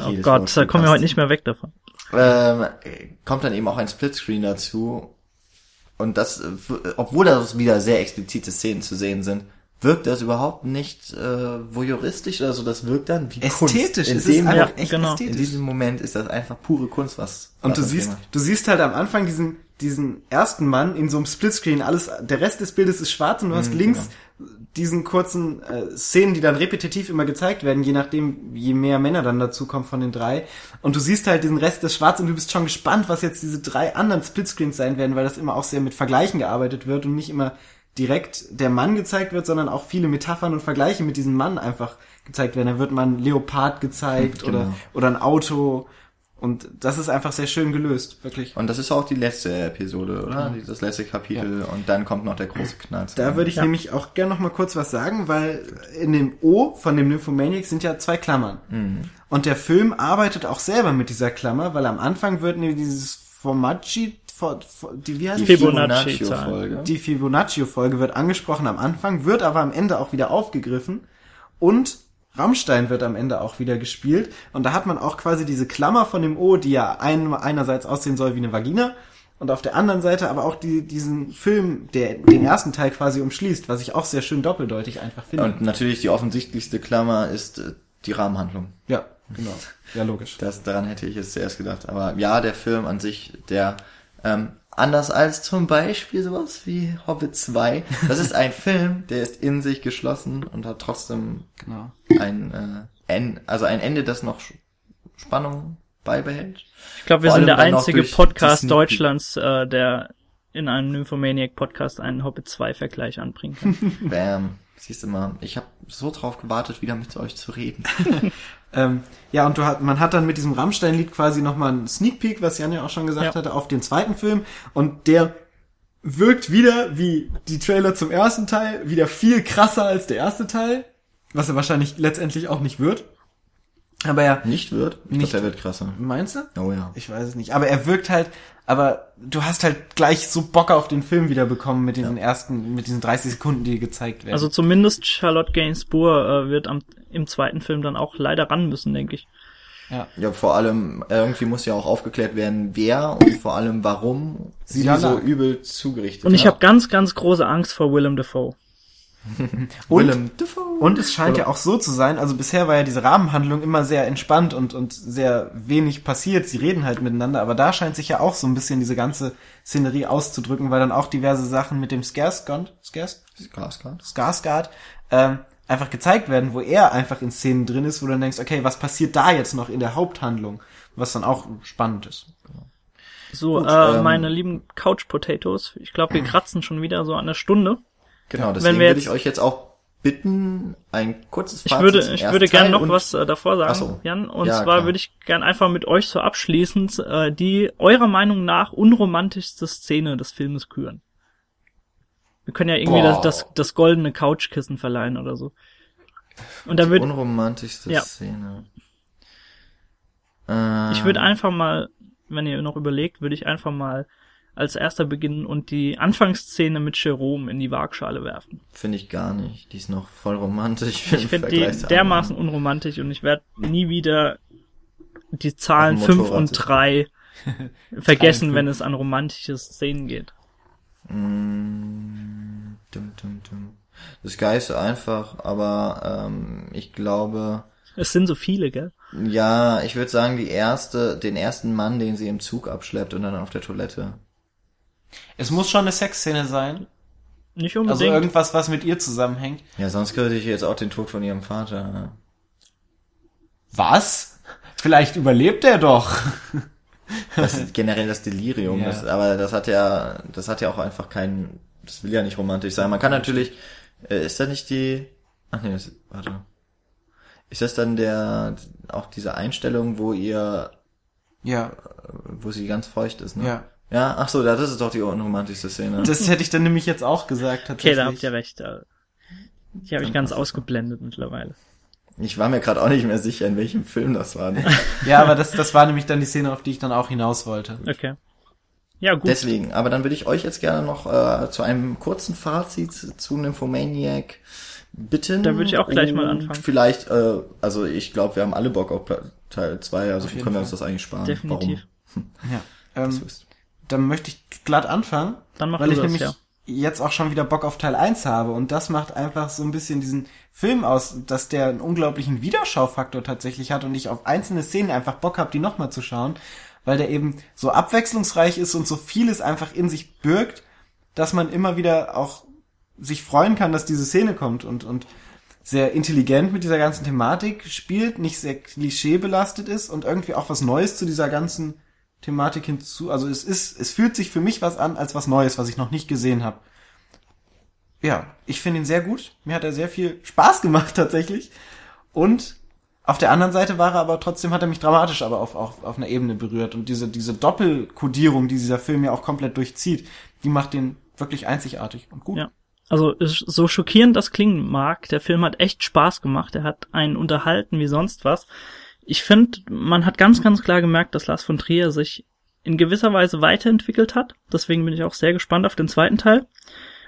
Oh Gott,
Wort
da kommen wir heute nicht mehr weg davon.
Ähm, kommt dann eben auch ein Splitscreen dazu. und das, obwohl da wieder sehr explizite Szenen zu sehen sind, wirkt das überhaupt nicht äh, voyeuristisch oder so, das wirkt dann wie
Ästhetisch,
Kunst. In
es
dem,
ist einfach echt
genau.
in
ästhetisch.
diesem Moment ist das einfach pure Kunst, was
Und du
was das
siehst, du siehst halt am Anfang diesen, diesen ersten Mann in so einem Splitscreen, alles, der Rest des Bildes ist schwarz und du hast links diesen kurzen äh, Szenen, die dann repetitiv immer gezeigt werden, je nachdem, je mehr Männer dann dazukommen von den drei. Und du siehst halt diesen Rest des Schwarz und du bist schon gespannt, was jetzt diese drei anderen Splitscreens sein werden, weil das immer auch sehr mit Vergleichen gearbeitet wird und nicht immer direkt der Mann gezeigt wird, sondern auch viele Metaphern und Vergleiche mit diesem Mann einfach gezeigt werden. Da wird mal ein Leopard gezeigt
Genau.
oder, oder ein Auto. Und das ist einfach sehr schön gelöst, wirklich.
Und das ist auch die letzte Episode, oder? Das letzte Kapitel und dann kommt noch der große Knall.
Da würde ich
Ja.
nämlich auch gerne noch mal kurz was sagen, weil in dem O von dem Nymphomaniac sind ja zwei Klammern. Und der Film arbeitet auch selber mit dieser Klammer, weil am Anfang wird nämlich dieses Formaggi, For- For- die, wie heißt
die. Fibonacci-Folge.
Die Fibonacci-Folge wird angesprochen am Anfang, wird aber am Ende auch wieder aufgegriffen und Rammstein wird am Ende auch wieder gespielt und da hat man auch quasi diese Klammer von dem O, die ja ein, einerseits aussehen soll wie eine Vagina und auf der anderen Seite aber auch die, diesen Film, der den ersten Teil quasi umschließt, was ich auch sehr schön doppeldeutig einfach finde.
Und natürlich die offensichtlichste Klammer ist äh, die Rahmenhandlung.
ja, genau. Ja, logisch.
Das, daran hätte ich jetzt zuerst gedacht. Aber ja, der Film an sich, der ähm, anders als zum Beispiel sowas wie Hobbit 2, das ist ein Film, der ist in sich geschlossen und hat trotzdem
Genau.
ein, äh, en, also ein Ende, das noch Spannung beibehält.
Ich glaube, wir sind der einzige Podcast. Deutschlands, äh, der in einem Nymphomaniac Podcast einen Hobbit 2 Vergleich anbringen kann.
Bam. Siehst du mal, ich habe so drauf gewartet, wieder mit euch zu reden.
Ähm, ja, und du hat, man hat dann mit diesem Rammstein-Lied quasi nochmal einen Sneak Peek, was Jan ja auch schon gesagt
Ja.
hatte, auf den zweiten Film. Und der wirkt wieder wie die Trailer zum ersten Teil, wieder viel krasser als der erste Teil. Was er wahrscheinlich letztendlich auch nicht wird. Aber er,
Nicht wird? Ich
Nicht.
glaub, der wird krasser.
meinst du?
Oh ja.
Ich weiß es nicht. Aber er wirkt halt, aber du hast halt gleich so Bock auf den Film wieder bekommen mit diesen ersten, mit diesen 30 Sekunden, die gezeigt werden.
Also zumindest Charlotte Gainsbourg äh, wird am, im zweiten Film dann auch leider ran müssen, denke ich.
ja.
Ja, vor allem, irgendwie muss ja auch aufgeklärt werden, wer und vor allem warum
Sie
sie,
da
so übel zugerichtet
Und ich
hat.
habe ganz, ganz große Angst vor Willem Dafoe.
Und-
Willem Dafoe.
Und es scheint ja auch so zu sein, also bisher war ja diese Rahmenhandlung immer sehr entspannt und, und sehr wenig passiert. Sie reden halt miteinander, aber da scheint sich ja auch so ein bisschen diese ganze Szenerie auszudrücken, weil dann auch diverse Sachen mit dem Skarsgård, Skars,
Skarsgård.
Skarsgård ähm, einfach gezeigt werden, wo er einfach in Szenen drin ist, wo du dann denkst, okay, was passiert da jetzt noch in der Haupthandlung? Was dann auch spannend ist.
So,
Gut,
äh,
ähm,
meine lieben Couch Potatoes. Ich glaube, wir kratzen schon wieder so an der Stunde.
Genau, deswegen würde ich euch jetzt auch bitten, ein kurzes
Ich
Fazit
würde,
zum
ich würde gern
Teil
noch was äh, davor sagen,
so.
Jan. Und
Ja,
zwar
klar.
würde ich gern einfach mit euch so abschließend äh, die eurer Meinung nach unromantischste Szene des Filmes küren. Wir können ja irgendwie das, das, das goldene Couchkissen verleihen oder so. Und da würde
unromantischste
Ja.
Szene. Äh,
ich würde einfach mal, wenn ihr noch überlegt, würde ich einfach mal als erster beginnen und die Anfangsszene mit Jerome in die Waagschale werfen.
Finde ich gar nicht. Die ist noch voll romantisch.
Ich finde die dermaßen unromantisch und ich werde nie wieder die Zahlen
Auf dem
5
Motorrad
und
sitzen.
3 vergessen, wenn es an romantische Szenen geht.
Mm, dum, dum, dum. Das Geiste einfach, aber ähm, ich glaube,
Es sind so viele, gell?
ja, ich würde sagen, die erste, den ersten Mann, den sie im Zug abschleppt und dann auf der Toilette.
Es muss schon eine Sexszene sein.
Nicht
Also
unbedingt.
irgendwas, was mit ihr zusammenhängt.
Ja, sonst könnte ich jetzt auch den Tod von ihrem Vater. ne?
Was? Vielleicht überlebt er doch.
Das ist generell das Delirium.
Ja.
Das, aber das hat ja, das hat ja auch einfach keinen, das will ja nicht romantisch sein. Man kann natürlich, äh, ist da nicht die, ach nee, das, warte. Ist das dann der, auch diese Einstellung, wo ihr,
Ja,
wo sie ganz feucht ist, ne?
ja.
Ja, ach so, das ist doch die unromantischste Szene.
Das hätte ich dann nämlich jetzt auch gesagt,
Okay,
tatsächlich.
da habt ihr recht. Die habe ich ganz ausgeblendet mittlerweile.
Ich war mir gerade auch nicht mehr sicher, in welchem Film das war. Ne?
Ja, aber das, das war nämlich dann die Szene, auf die ich dann auch hinaus wollte.
Okay. Ja, gut.
Deswegen, aber dann würde ich euch jetzt gerne noch äh, zu einem kurzen Fazit zu Nymphomaniac bitten.
Da würde ich auch gleich mal anfangen.
Vielleicht, äh, also ich glaube, wir haben alle Bock auf Teil 2, also können wir uns das eigentlich sparen.
Definitiv.
Ja.
Warum?
Ähm,
So ist.
Dann möchte ich glatt anfangen
dann mach
weil ich
das,
nämlich
ja.
jetzt auch schon wieder Bock auf Teil 1 habe und das macht einfach so ein bisschen diesen Film aus, dass der einen unglaublichen Wiederschaufaktor tatsächlich hat und ich auf einzelne Szenen einfach Bock habe, die nochmal zu schauen, weil der eben so abwechslungsreich ist und so vieles einfach in sich birgt, dass man immer wieder auch sich freuen kann, dass diese Szene kommt und, und sehr intelligent mit dieser ganzen Thematik spielt, nicht sehr klischeebelastet ist und irgendwie auch was Neues zu dieser ganzen Thematik hinzu. Also es ist, es fühlt sich für mich was an als was Neues, was ich noch nicht gesehen habe. Ja, ich finde ihn sehr gut. Mir hat er sehr viel Spaß gemacht tatsächlich. Und auf der anderen Seite war er aber trotzdem hat er mich dramatisch aber auf, auf, auf einer Ebene berührt. Und diese, diese Doppelkodierung, die dieser Film ja auch komplett durchzieht, die macht den wirklich einzigartig und gut.
Ja. Also so schockierend das klingen mag, der Film hat echt Spaß gemacht. Er hat einen unterhalten wie sonst was. Ich finde, man hat ganz, ganz klar gemerkt, dass Lars von Trier sich in gewisser Weise weiterentwickelt hat. Deswegen bin ich auch sehr gespannt auf den zweiten Teil.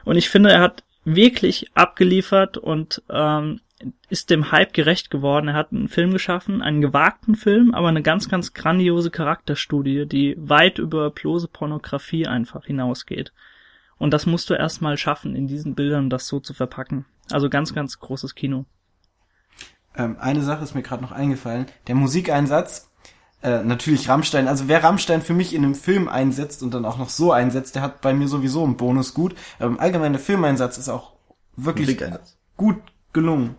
Und ich finde, er hat wirklich abgeliefert und ähm, ist dem Hype gerecht geworden. Er hat einen Film geschaffen, einen gewagten Film, aber eine ganz, ganz grandiose Charakterstudie, die weit über bloße Pornografie einfach hinausgeht. Und das musst du erstmal schaffen, in diesen Bildern das so zu verpacken. Also ganz, ganz großes Kino.
Ähm, eine Sache ist mir gerade noch eingefallen. Der Musikeinsatz, äh, natürlich Rammstein. Also wer Rammstein für mich in einem Film einsetzt und dann auch noch so einsetzt, der hat bei mir sowieso einen Bonus gut. Aber im Allgemeinen der Filmeinsatz ist auch wirklich gut gelungen.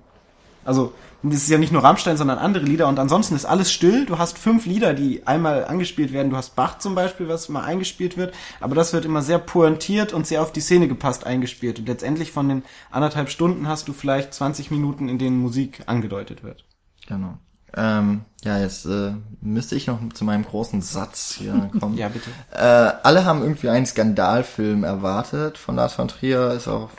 Also, das ist ja nicht nur Rammstein, sondern andere Lieder und ansonsten ist alles still. Du hast fünf Lieder, die einmal angespielt werden. Du hast Bach zum Beispiel, was mal eingespielt wird, aber das wird immer sehr pointiert und sehr auf die Szene gepasst eingespielt. Und letztendlich von den anderthalb Stunden hast du vielleicht 20 Minuten, in denen Musik angedeutet wird.
Genau. Ähm, ja, jetzt äh, müsste ich noch zu meinem großen Satz hier kommen.
Ja, bitte.
Äh, alle haben irgendwie einen Skandalfilm erwartet von Lars von Trier, ist auch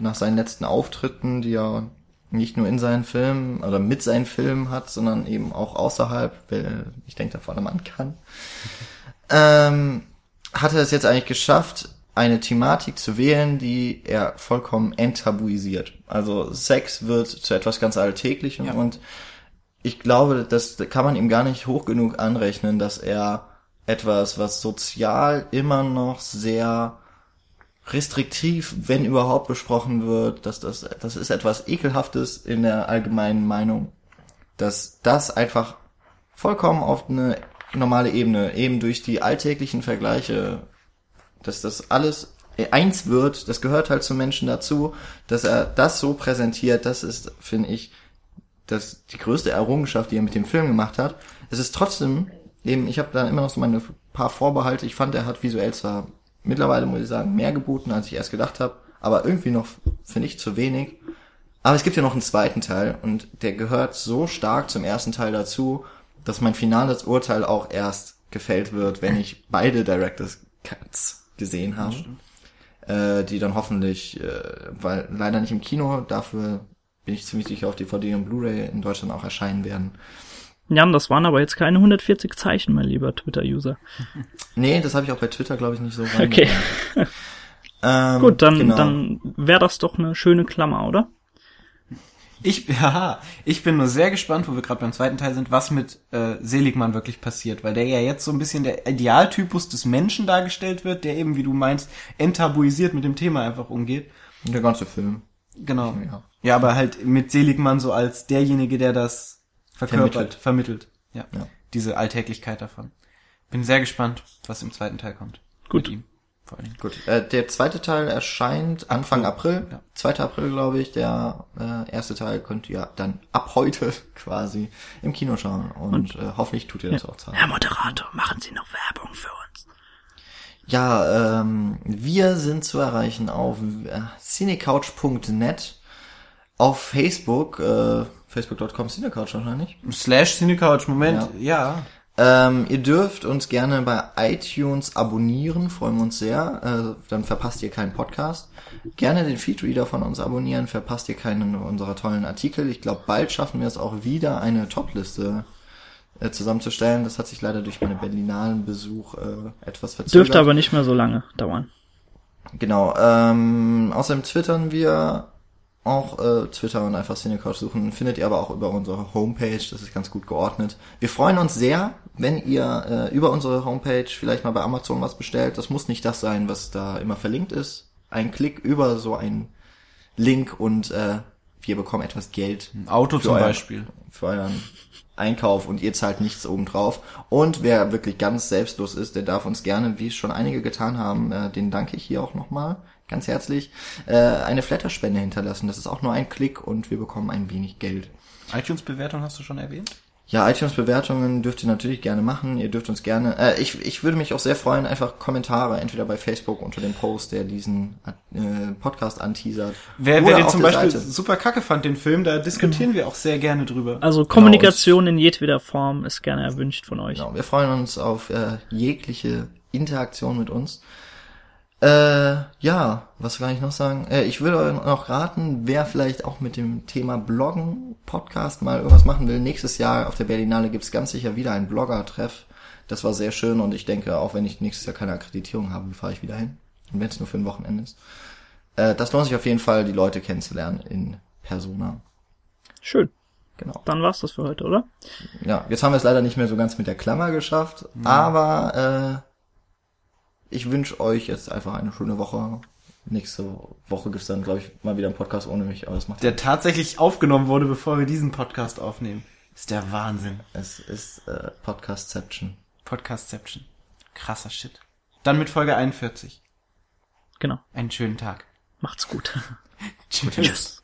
nach seinen letzten Auftritten, die er nicht nur in seinen Filmen oder mit seinen Filmen hat, sondern eben auch außerhalb, weil ich denke da vor allem an kann, ähm, hat er es jetzt eigentlich geschafft, eine Thematik zu wählen, die er vollkommen enttabuisiert. Also Sex wird zu etwas ganz Alltäglichem
Ja.
und ich glaube, das kann man ihm gar nicht hoch genug anrechnen, dass er etwas, was sozial immer noch sehr restriktiv, wenn überhaupt besprochen wird, dass das, das ist etwas ekelhaftes in der allgemeinen Meinung, dass das einfach vollkommen auf eine normale Ebene, eben durch die alltäglichen Vergleiche, dass das alles eins wird, das gehört halt zum Menschen dazu, dass er das so präsentiert, das ist, finde ich, das die größte Errungenschaft, die er mit dem Film gemacht hat. Es ist trotzdem eben, ich habe da immer noch so meine paar Vorbehalte. Ich fand, er hat visuell zwar mittlerweile, muss ich sagen, mehr geboten, als ich erst gedacht habe, aber irgendwie noch, finde ich, zu wenig. Aber es gibt ja noch einen zweiten Teil und der gehört so stark zum ersten Teil dazu, dass mein finales Urteil auch erst gefällt wird, wenn ich beide Directors Cuts gesehen habe. Äh, die dann hoffentlich, äh, weil leider nicht im Kino, dafür bin ich ziemlich sicher auf DVD und Blu-ray in Deutschland auch erscheinen werden.
Jan, das waren aber jetzt keine 140 Zeichen, mein lieber Twitter-User.
Nee, das habe ich auch bei Twitter, glaube ich, nicht so
Okay.
Ähm,
Gut, dann,
genau.
dann wäre das doch eine schöne Klammer, oder?
Ich, ja, ich bin nur sehr gespannt, wo wir gerade beim zweiten Teil sind, was mit äh, Seligmann wirklich passiert, weil der ja jetzt so ein bisschen der Idealtypus des Menschen dargestellt wird, der eben, wie du meinst, enttabuisiert mit dem Thema einfach umgeht.
Der ganze Film.
Genau.
Ja.
Ja, aber halt mit Seligmann so als derjenige, der das verkörpert,
Vermittelt.
vermittelt. Ja.
Ja.
Diese Alltäglichkeit davon. Bin sehr gespannt, was im zweiten Teil kommt.
Gut.
Mit ihm. Vor allen Dingen.
Gut, äh, der zweite Teil erscheint Anfang April.
Ja.
2. April, glaube ich. Der äh, erste Teil könnt ihr dann ab heute quasi im Kino schauen. Und, äh, hoffentlich tut ihr das auch zahlreich.
Herr Moderator, machen Sie noch Werbung für uns.
Ja, ähm, wir sind zu erreichen auf äh, cinecouch.net, auf Facebook, äh, facebook.com cinecouch wahrscheinlich.
Slash Cinecouch, Moment, ja.
Ähm, ihr dürft uns gerne bei iTunes abonnieren, freuen wir uns sehr. Äh, dann verpasst ihr keinen Podcast. Gerne den Feedreader von uns abonnieren, verpasst ihr keinen unserer tollen Artikel. Ich glaube, bald schaffen wir es auch wieder, eine Topliste äh, zusammenzustellen. Das hat sich leider durch meinen Berlinalen Besuch äh, etwas verzögert.
Dürfte aber nicht mehr so lange dauern.
Genau. Ähm, außerdem twittern wir auch äh, Twitter und einfach Cinecouch suchen. Findet ihr aber auch über unsere Homepage, das ist ganz gut geordnet. Wir freuen uns sehr, wenn ihr äh, über unsere Homepage vielleicht mal bei Amazon was bestellt. Das muss nicht das sein, was da immer verlinkt ist. Ein Klick über so einen Link und äh, wir bekommen etwas Geld.
Ein Auto zum
euer-
Beispiel.
Für euren Einkauf und ihr zahlt nichts obendrauf. Und wer wirklich ganz selbstlos ist, der darf uns gerne, wie es schon einige getan haben, äh, den danke ich hier auch nochmal ganz herzlich, äh, eine Flatterspende hinterlassen. Das ist auch nur ein Klick und wir bekommen ein wenig Geld.
iTunes-Bewertung hast du schon erwähnt?
Ja, iTunes-Bewertungen dürft ihr natürlich gerne machen. Ihr dürft uns gerne. Äh, ich, ich würde mich auch sehr freuen, einfach Kommentare, entweder bei Facebook unter dem Post, der diesen äh, Podcast anteasert.
Wer, wer den zum Beispiel
Seite.
super kacke fand, den Film, da diskutieren wir auch sehr gerne drüber.
Also Kommunikation in jedweder Form ist gerne erwünscht von euch.
Genau, wir freuen uns auf äh, jegliche Interaktion mit uns. Äh, ja, was kann ich noch sagen? Äh, ich würde euch noch raten, wer vielleicht auch mit dem Thema Bloggen, Podcast mal irgendwas machen will. Nächstes Jahr auf der Berlinale gibt's ganz sicher wieder ein Blogger-Treff. Das war sehr schön und ich denke, auch wenn ich nächstes Jahr keine Akkreditierung habe, fahre ich wieder hin. Und wenn es nur für ein Wochenende ist. Äh, das lohnt sich auf jeden Fall, die Leute kennenzulernen in Persona.
Schön.
Genau.
Dann war's das für heute, oder?
Ja, jetzt haben wir es leider nicht mehr so ganz mit der Klammer geschafft, aber äh, ich wünsche euch jetzt einfach eine schöne Woche. Nächste Woche gibt's dann, glaube ich, mal wieder einen Podcast ohne mich, aber das macht.
Der Spaß. tatsächlich aufgenommen wurde, bevor wir diesen Podcast aufnehmen. Ist der Wahnsinn.
Es ist äh, Podcastception.
Podcastception. Krasser Shit. Dann mit Folge 41.
Genau.
Einen schönen Tag.
Macht's gut.
Tschüss. Tschüss.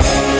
Yes.